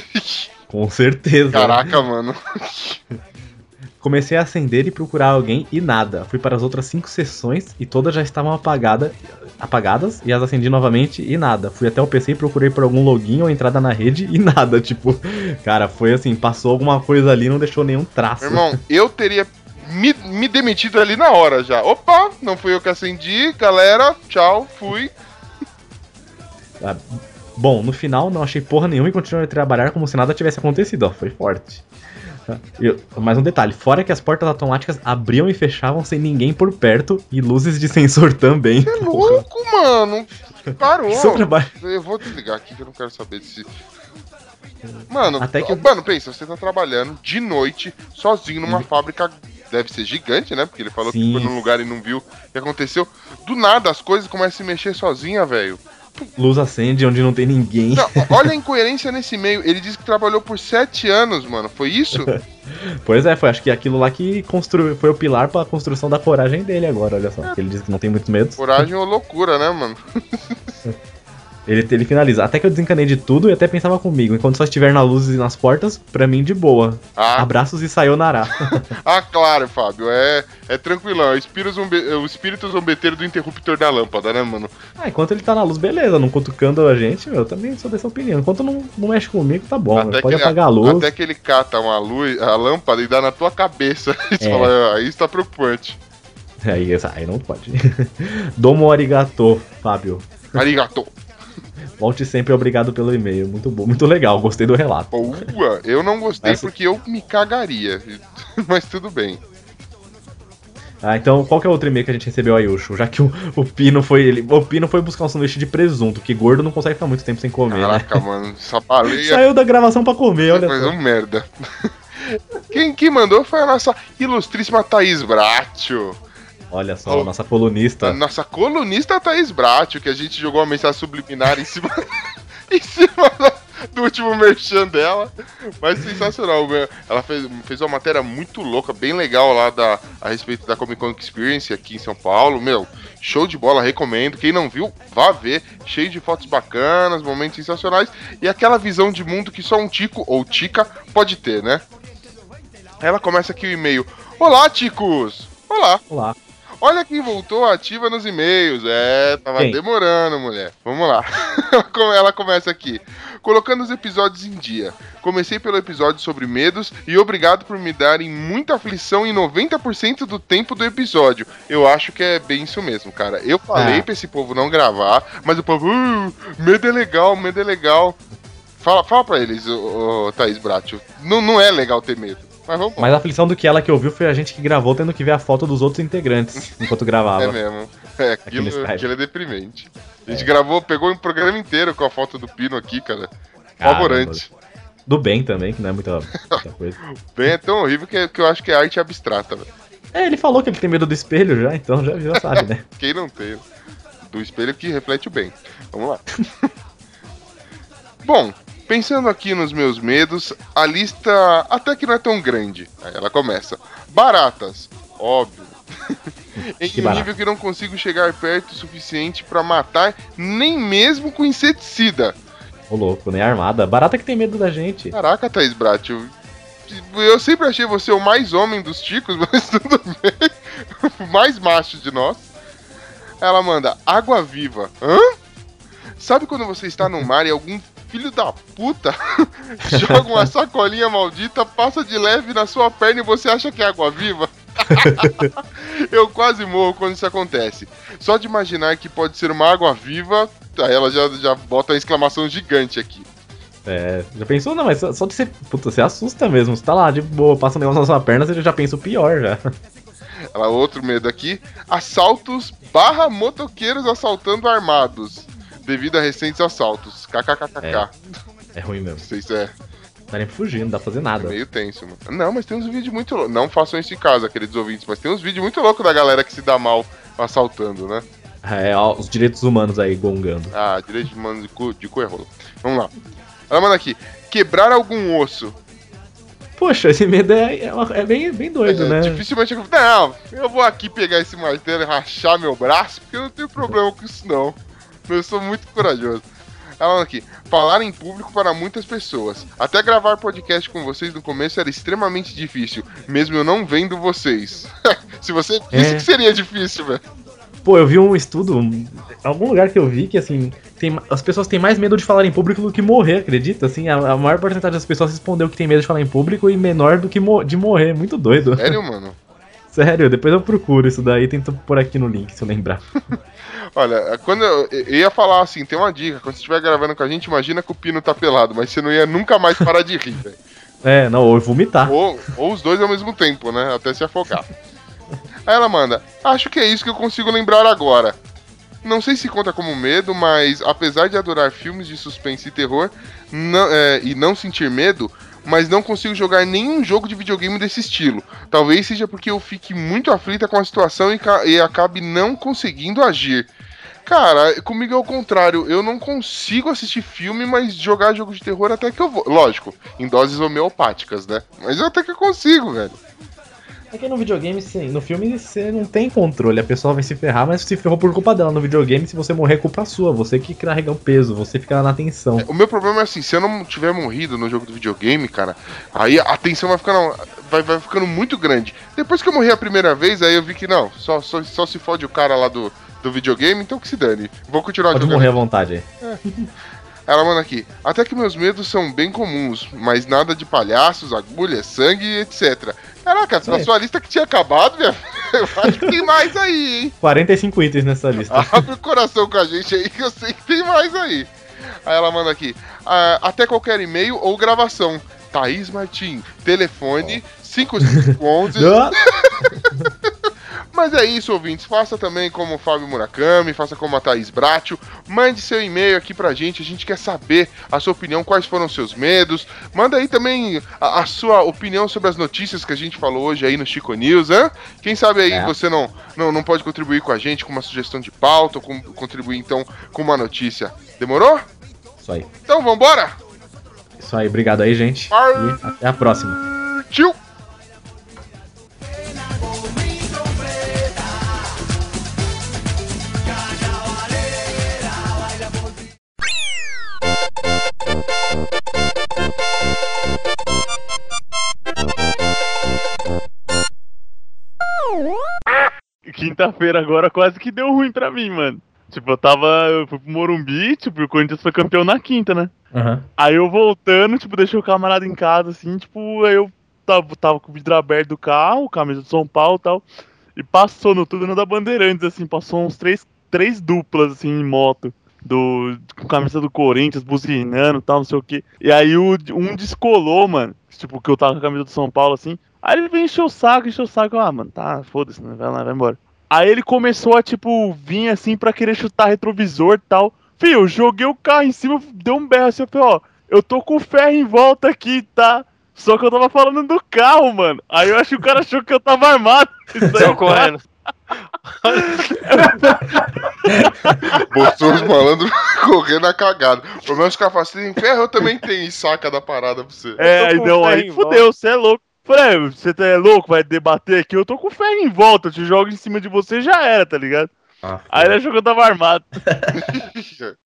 (laughs) com certeza. Caraca, mano. (laughs) Comecei a acender e procurar alguém e nada. Fui para as outras cinco sessões e todas já estavam apagada, apagadas e as acendi novamente e nada. Fui até o PC e procurei por algum login ou entrada na rede e (laughs) nada. Tipo, cara, foi assim, passou alguma coisa ali não deixou nenhum traço. Irmão, eu teria me, me demitido ali na hora já. Opa, não fui eu que acendi, galera. Tchau, fui. Ah, Bom, no final não achei porra nenhuma e continuei a trabalhar como se nada tivesse acontecido, ó, foi forte. Eu- mais um detalhe, fora que as portas automáticas abriam e fechavam sem ninguém por perto e luzes de sensor (laughs) também. É louco, mano. Parou. Seu trabalho. Eu vou desligar aqui que eu não quero saber desse. Mano, Até que mano, pensa, você tá trabalhando de noite, sozinho numa fábrica, deve ser gigante, né? Porque ele falou que Sim. foi num lugar e não viu o que aconteceu. Do nada, as coisas começam a se mexer sozinha, velho. Luz acende onde não tem ninguém. Não, (laughs) olha a incoerência nesse meio. Ele disse que trabalhou por sete anos, mano. Foi isso? (laughs) Pois é, foi acho que aquilo lá que construiu, foi o pilar pra construção da coragem dele agora, olha só. Ele diz que não tem muito medo. Coragem ou loucura, né, mano? (laughs) Ele, ele finaliza. Até que eu desencanei de tudo e até pensava comigo. Enquanto só estiver na luz e nas portas, pra mim de boa. Ah, Abraços e sayonara. (laughs) ah claro, Fábio. É, é tranquilão. É o espírito, zombe, é o espírito zombeteiro do interruptor da lâmpada, né, mano? ah, enquanto ele tá na luz, beleza. Não cutucando a gente, eu também sou dessa opinião. Enquanto não, não mexe comigo, tá bom. Até Pode que ele- apagar a luz. Até que ele cata uma luz, a lâmpada e dá na tua cabeça. (laughs) E É. fala, "Ah, aí está preocupante. Aí, aí não pode. (laughs) Domo arigato, Fábio. Arigato. Volte sempre, obrigado pelo e-mail. Muito bom, muito legal, gostei do relato. Boa. Eu não gostei Essa- porque eu me cagaria. (laughs) Mas tudo bem. Ah, então qual que é o outro e-mail que a gente recebeu aí, Ucho? Já que o, o Pino foi. Ele, o Pino foi buscar um sanduíche de presunto, que gordo não consegue ficar muito tempo sem comer, né? Caraca, mano. Essa baleia (laughs) Saiu da gravação pra comer, olha Mas um merda. (laughs) Quem, quem mandou foi a nossa ilustríssima Thaís Bratio. Olha só, a nossa colunista. A nossa colunista Thaís Bratio, que a gente jogou uma mensagem subliminar em cima, (laughs) em cima do, último merchan dela. Mas sensacional. meu. Ela fez, fez uma matéria muito louca, bem legal lá da, a respeito da Comic Con Experience aqui em São Paulo. Meu, show de bola, recomendo. Quem não viu, vá ver. Cheio de fotos bacanas, momentos sensacionais. E aquela visão de mundo que só um Tico ou Tica pode ter, né? Ela começa aqui o e-mail. Olá, Ticos! Olá! Olá. Olha quem voltou ativa nos e-mails. É, tava Quem? demorando, mulher. Vamos lá. (laughs) Ela come- Ela começa aqui. Colocando os episódios em dia. Comecei pelo episódio sobre medos e obrigado por me darem muita aflição em 90% do tempo do episódio. Eu acho que é bem isso mesmo, cara. Eu falei Ah. pra esse povo não gravar, mas o povo, "Uh, medo é legal, medo é legal. Fala, fala pra eles, ô, ô, Thaís Bratio. Não, não é legal ter medo. Mas vamos. Mas a aflição do que ela que ouviu foi a gente que gravou tendo que ver a foto dos outros integrantes enquanto gravava. É mesmo. É, aquilo, aquilo é deprimente. A gente gravou, pegou um programa inteiro com a foto do Pino aqui, cara. Favorante. Do bem também, que não é muita, muita (laughs) coisa. Bem, é tão horrível que, que eu acho que é arte abstrata, velho. É, ele falou que ele tem medo do espelho já, então já, já sabe, né? (laughs) Quem não tem? Do espelho que reflete o bem. Vamos lá. (laughs) Bom, pensando aqui nos meus medos, a lista até que não é tão grande. Aí ela começa. Baratas, óbvio. (laughs) em Que um barato. nível que não consigo chegar perto o suficiente pra matar, nem mesmo com inseticida. Ô louco, nem armada. Barata que tem medo da gente. Caraca, Thaís Brat, eu, eu sempre achei você o mais homem dos ticos, (laughs) mas tudo bem. O mais macho de nós. Ela manda água viva. Hã? Sabe quando você está no mar e algum filho da puta (laughs) joga uma sacolinha maldita, passa de leve na sua perna e você acha que é água viva? (laughs) eu quase morro quando isso acontece. Só de imaginar que pode ser uma água viva, aí ela já, já bota a exclamação gigante aqui. É, já pensou? Não, mas só, só de ser. Puta, você assusta mesmo. Você tá lá de boa, passa um negócio na sua perna, você já pensa o pior já. Ela, outro medo aqui. Assaltos barra motoqueiros assaltando armados. Devido a recentes assaltos. KKKKK. É ruim mesmo. Não sei se é, dá nem fugir, não dá pra fazer é nada. meio tenso, mano. Não, mas tem uns vídeos muito loucos. Não façam isso em casa, queridos ouvintes, mas tem uns vídeos muito loucos da galera que se dá mal assaltando, né? É, ó, os direitos humanos aí gongando. Ah, direito de mano de cu, de cu é rolo. Vamos lá. Ela manda aqui. Quebrar algum osso. Poxa, esse medo é, é, uma- é bem, bem doido, É, né? Dificilmente eu. Não, eu vou aqui pegar esse martelo e rachar meu braço, porque eu não tenho problema com isso, não. Eu sou muito corajoso. Ela aqui. Falar em público para muitas pessoas. Até gravar podcast com vocês no começo era extremamente difícil, mesmo eu não vendo vocês. (laughs) Se você disse É. que seria difícil, velho. Pô, eu vi um estudo, um- algum lugar que eu vi que, assim, tem, as pessoas têm mais medo de falar em público do que morrer, acredita? Assim, a, a maior porcentagem das pessoas respondeu que tem medo de falar em público e menor do que mo- de morrer. Muito doido. Sério, mano? (laughs) Sério, depois eu procuro isso daí, tento pôr aqui no link, se eu lembrar. (laughs) Olha, quando eu, eu ia falar assim, tem uma dica, quando você estiver gravando com a gente, imagina que o Pino tá pelado, mas você não ia nunca mais parar de rir, velho. É, não, ou vomitar. Ou, ou os dois ao mesmo tempo, né? Até se afogar. Aí ela manda, acho que é isso que eu consigo lembrar agora. Não sei se conta como medo, mas apesar de adorar filmes de suspense e terror não- é, e não sentir medo, mas não consigo jogar nenhum jogo de videogame desse estilo. Talvez seja porque eu fique muito aflita com a situação e, e acabe não conseguindo agir. Cara, comigo é o contrário. Eu não consigo assistir filme, mas jogar jogo de terror até que eu vou. Lógico, em doses homeopáticas, né? Mas eu até que consigo, velho. É que no videogame, sim, no filme você não tem controle, a pessoa vai se ferrar, mas se ferrou por culpa dela. No videogame, se você morrer, é culpa sua, você que carrega o peso, você fica lá na tensão. O meu problema é assim, se eu não tiver morrido no jogo do videogame, cara, aí a tensão vai ficando, vai, vai ficando muito grande. Depois que eu morri a primeira vez, aí eu vi que não, só, só, só se fode o cara lá do, do videogame, então que se dane. Vou continuar Pode jogando. morrer à vontade aí. Ela manda aqui. Até que meus medos são bem comuns, mas nada de palhaços, agulhas, sangue, etc. Caraca, na É. sua lista que tinha acabado, minha eu (laughs) acho que tem mais aí, hein? 45 itens nessa lista. (laughs) Abre o coração com a gente aí que eu sei que tem mais aí. Aí ela manda aqui. "Ah, até qualquer e-mail ou gravação. Thaís Martim. Telefone 5511. (laughs) Mas é isso, ouvintes. Faça também como o Fábio Murakami, faça como a Thaís Bratio. Mande seu e-mail aqui pra gente. A gente quer saber a sua opinião, quais foram os seus medos. Manda aí também a, a sua opinião sobre as notícias que a gente falou hoje aí no Chico News, hein? Quem sabe aí É. você não, não, não pode contribuir com a gente com uma sugestão de pauta ou com- contribuir então com uma notícia. Demorou? Isso aí. Então vambora! Isso aí, obrigado aí, gente. E até a próxima. Tchau! Quinta-feira agora quase que deu ruim pra mim, mano. Tipo, eu tava. Eu fui pro Morumbi, tipo, e o Corinthians foi campeão na quinta, né? Aham. Aí eu voltando, tipo, deixei o camarada em casa, assim, tipo, aí eu tava, tava com o vidro aberto do carro, camisa de São Paulo e tal. E passou no túnel da Bandeirantes, assim, passou uns três, três duplas, assim, em moto. Do, com camisa do Corinthians, buzinando e tal, não sei o que. E aí o, um descolou, mano. Tipo, que eu tava com a camisa do São Paulo, assim. Aí ele veio encher o saco, encher o saco. Ah, mano, tá, foda-se, né? Vai lá, vai embora. Aí ele começou a, tipo, vir assim pra querer chutar retrovisor e tal. Fih, eu joguei o carro em cima, deu um berro assim, eu falei, ó, eu tô com ferro em volta aqui, tá? Só que eu tava falando do carro, mano. Aí eu acho que o cara achou que eu tava armado. (laughs) Isso aí, Saiu correndo. (laughs) Botou os malandros (laughs) correndo a cagada. O problema é que os caras falam assim, ferro, eu também tenho, e saca da parada pra você. É, tô aí fudeu, você é louco. Falei, é, você tá- é louco, vai debater aqui? Eu tô com ferro em volta, eu te jogo em cima de você já era, tá ligado? Ah, Aí ele achou que eu tava armado. (laughs)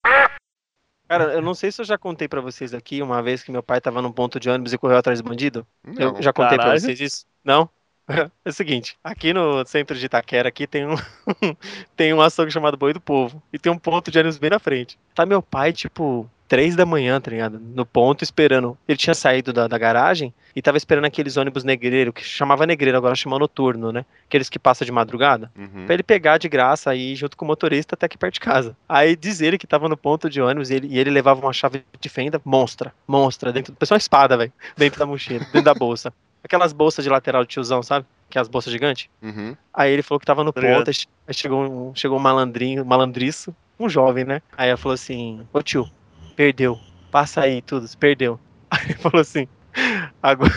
Cara, eu não sei se eu já contei pra vocês aqui uma vez que meu pai tava num ponto de ônibus e correu atrás do bandido. Eu Não. já contei pra Caralho. vocês isso? Não? (laughs) É o seguinte, aqui no centro de Itaquera aqui tem um (laughs) tem um açougue chamado Boi do Povo e tem um ponto de ônibus bem na frente. Tá meu pai, tipo, três da manhã, tá ligado? No ponto esperando. Ele tinha saído da, da garagem e tava esperando aqueles ônibus negreiro, que chamava negreiro, agora chama noturno, né? Aqueles que passam de madrugada. Uhum. Pra ele pegar de graça aí junto com o motorista até aqui perto de casa. Aí diz ele que tava no ponto de ônibus e ele, e ele levava uma chave de fenda monstra, monstra, dentro, parecia uma espada, velho, dentro da mochila, dentro da bolsa. Aquelas bolsas de lateral de tiozão, sabe? Que é as bolsas gigantes. Uhum. Aí ele falou que tava no Tá ligado. ponto, aí che- aí chegou um, chegou um malandrinho, um malandriço, um jovem, né? Aí ela falou assim, ô tio, perdeu, passa aí tudo, perdeu. (laughs) Aí ele falou assim, agora...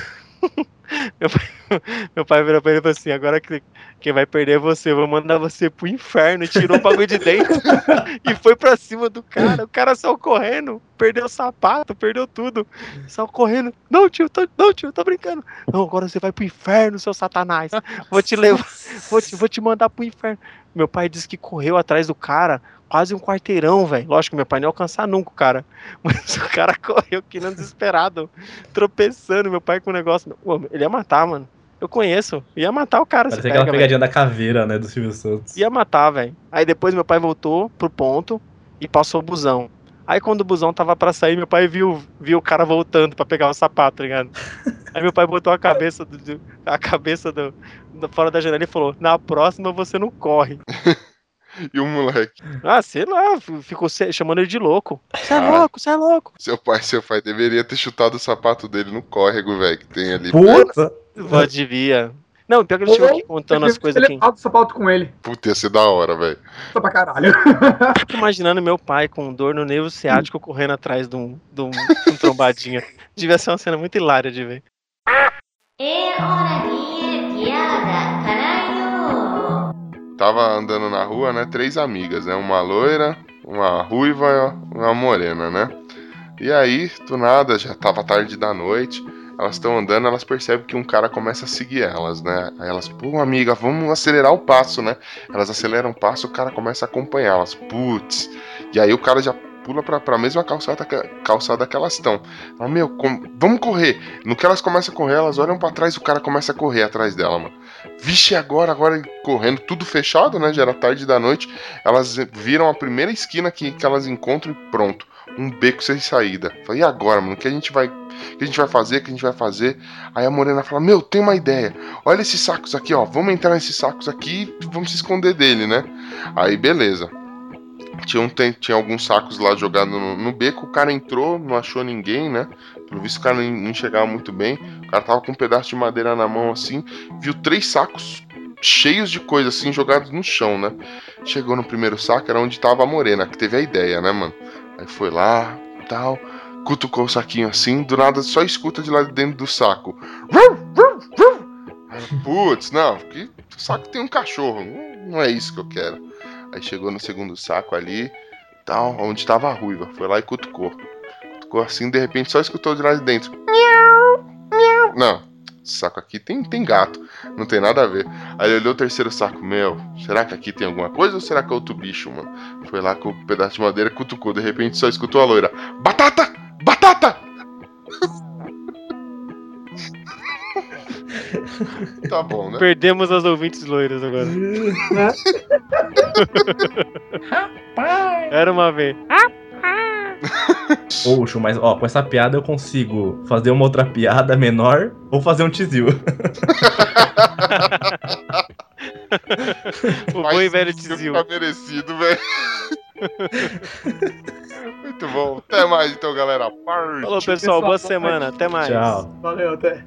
meu, pai, (laughs) meu pai virou pra ele e falou assim, agora que quem vai perder é você, eu vou mandar você pro inferno. E tirou o bagulho de dentro (laughs) e foi pra cima do cara. O cara saiu correndo, perdeu o sapato, perdeu tudo. Saiu correndo. Não, tio, tô, não, tio, tô brincando. Não, agora você vai pro inferno, seu satanás. Vou te levar, (laughs) vou te, vou te mandar pro inferno. Meu pai disse que correu atrás do cara quase um quarteirão, velho. Lógico que meu pai não ia alcançar nunca o cara. (laughs) Mas o cara correu que nem um desesperado, tropeçando. Meu pai com o negócio. Pô, ele ia matar, mano. Eu conheço. Ia matar o cara. Parece se aquela pega, pegadinha da caveira, né, do Silvio Santos. Ia matar, velho. Aí depois meu pai voltou pro ponto e passou o busão. Aí quando o busão tava pra sair, meu pai viu, viu o cara voltando pra pegar o sapato, tá ligado? (laughs) Aí meu pai botou a cabeça do- a cabeça do, do- fora da janela e falou: "Na próxima você não corre". (laughs) (laughs) E o moleque. Ah, sei lá, ficou chamando ele de louco. Você é louco, você é louco. Seu pai, seu pai deveria ter chutado o sapato dele no córrego, velho, que tem ali. Puta! Pô, devia. Não, pior que ele chegou aqui contando as coisas aqui. Ele alto sapato com ele. Puta, ia ser da hora, velho. Tá pra caralho. Fico imaginando meu pai com dor no nervo ciático correndo atrás de um, de um, de um trombadinha. Devia ser uma cena muito hilária de ver. Tava andando na rua, né? Três amigas, né? Uma loira, uma ruiva e uma morena, né? E aí, do nada, já tava tarde da noite. Elas estão andando, elas percebem que um cara começa a seguir elas, né? Aí elas, pô, amiga, vamos acelerar o passo, né? Elas aceleram o passo, o cara começa a acompanhá-las. Putz. E aí o cara já pula pra, pra mesma calçada que, calçada que elas estão. Fala, meu, com- vamos correr. No que elas começam a correr, elas olham pra trás o cara começa a correr atrás dela, mano. Vixe, agora, agora correndo, tudo fechado, né? Já era tarde da noite. Elas viram a primeira esquina que, que elas encontram e pronto. Um beco sem saída. Falei, e agora, mano? O que a gente vai. Que a gente vai fazer? O que a gente vai fazer? Aí a Morena fala: Meu, tem uma ideia. Olha esses sacos aqui, ó. Vamos entrar nesses sacos aqui e vamos se esconder dele, né? Aí, beleza. Tinha, um, tinha alguns sacos lá jogados no, no beco. O cara entrou, não achou ninguém, né? Pelo visto, o cara não, enxergava muito bem. O cara tava com um pedaço de madeira na mão assim. Viu três sacos cheios de coisa assim jogados no chão, né? Chegou no primeiro saco, era onde tava a Morena, que teve a ideia, né, mano? Aí foi lá, tal, cutucou o saquinho assim, do nada só escuta de lá de dentro do saco. Putz, não, que saco tem um cachorro, não é isso que eu quero. Aí chegou no segundo saco ali, tal, onde tava a ruiva, foi lá e cutucou. Cutucou assim, de repente só escutou de lá de dentro. Miau, miau. Não, esse saco aqui tem, tem gato, não tem nada a ver. Aí ele olhou o terceiro saco, meu, será que aqui tem alguma coisa ou será que é outro bicho, mano? Foi lá com o pedaço de madeira, cutucou, de repente só escutou a loira. Batata! Batata! tá bom, né? Perdemos as ouvintes loiras agora. (laughs) Era uma vez. (laughs) Poxa, mas ó, com essa piada eu consigo fazer uma outra piada menor ou fazer um tizil. (laughs) O bom e velho Tizil. Tá merecido, velho. (laughs) Muito bom. Até mais então, galera. Parte. Falou, pessoal. Boa semana. Até mais. Tchau. Valeu, até.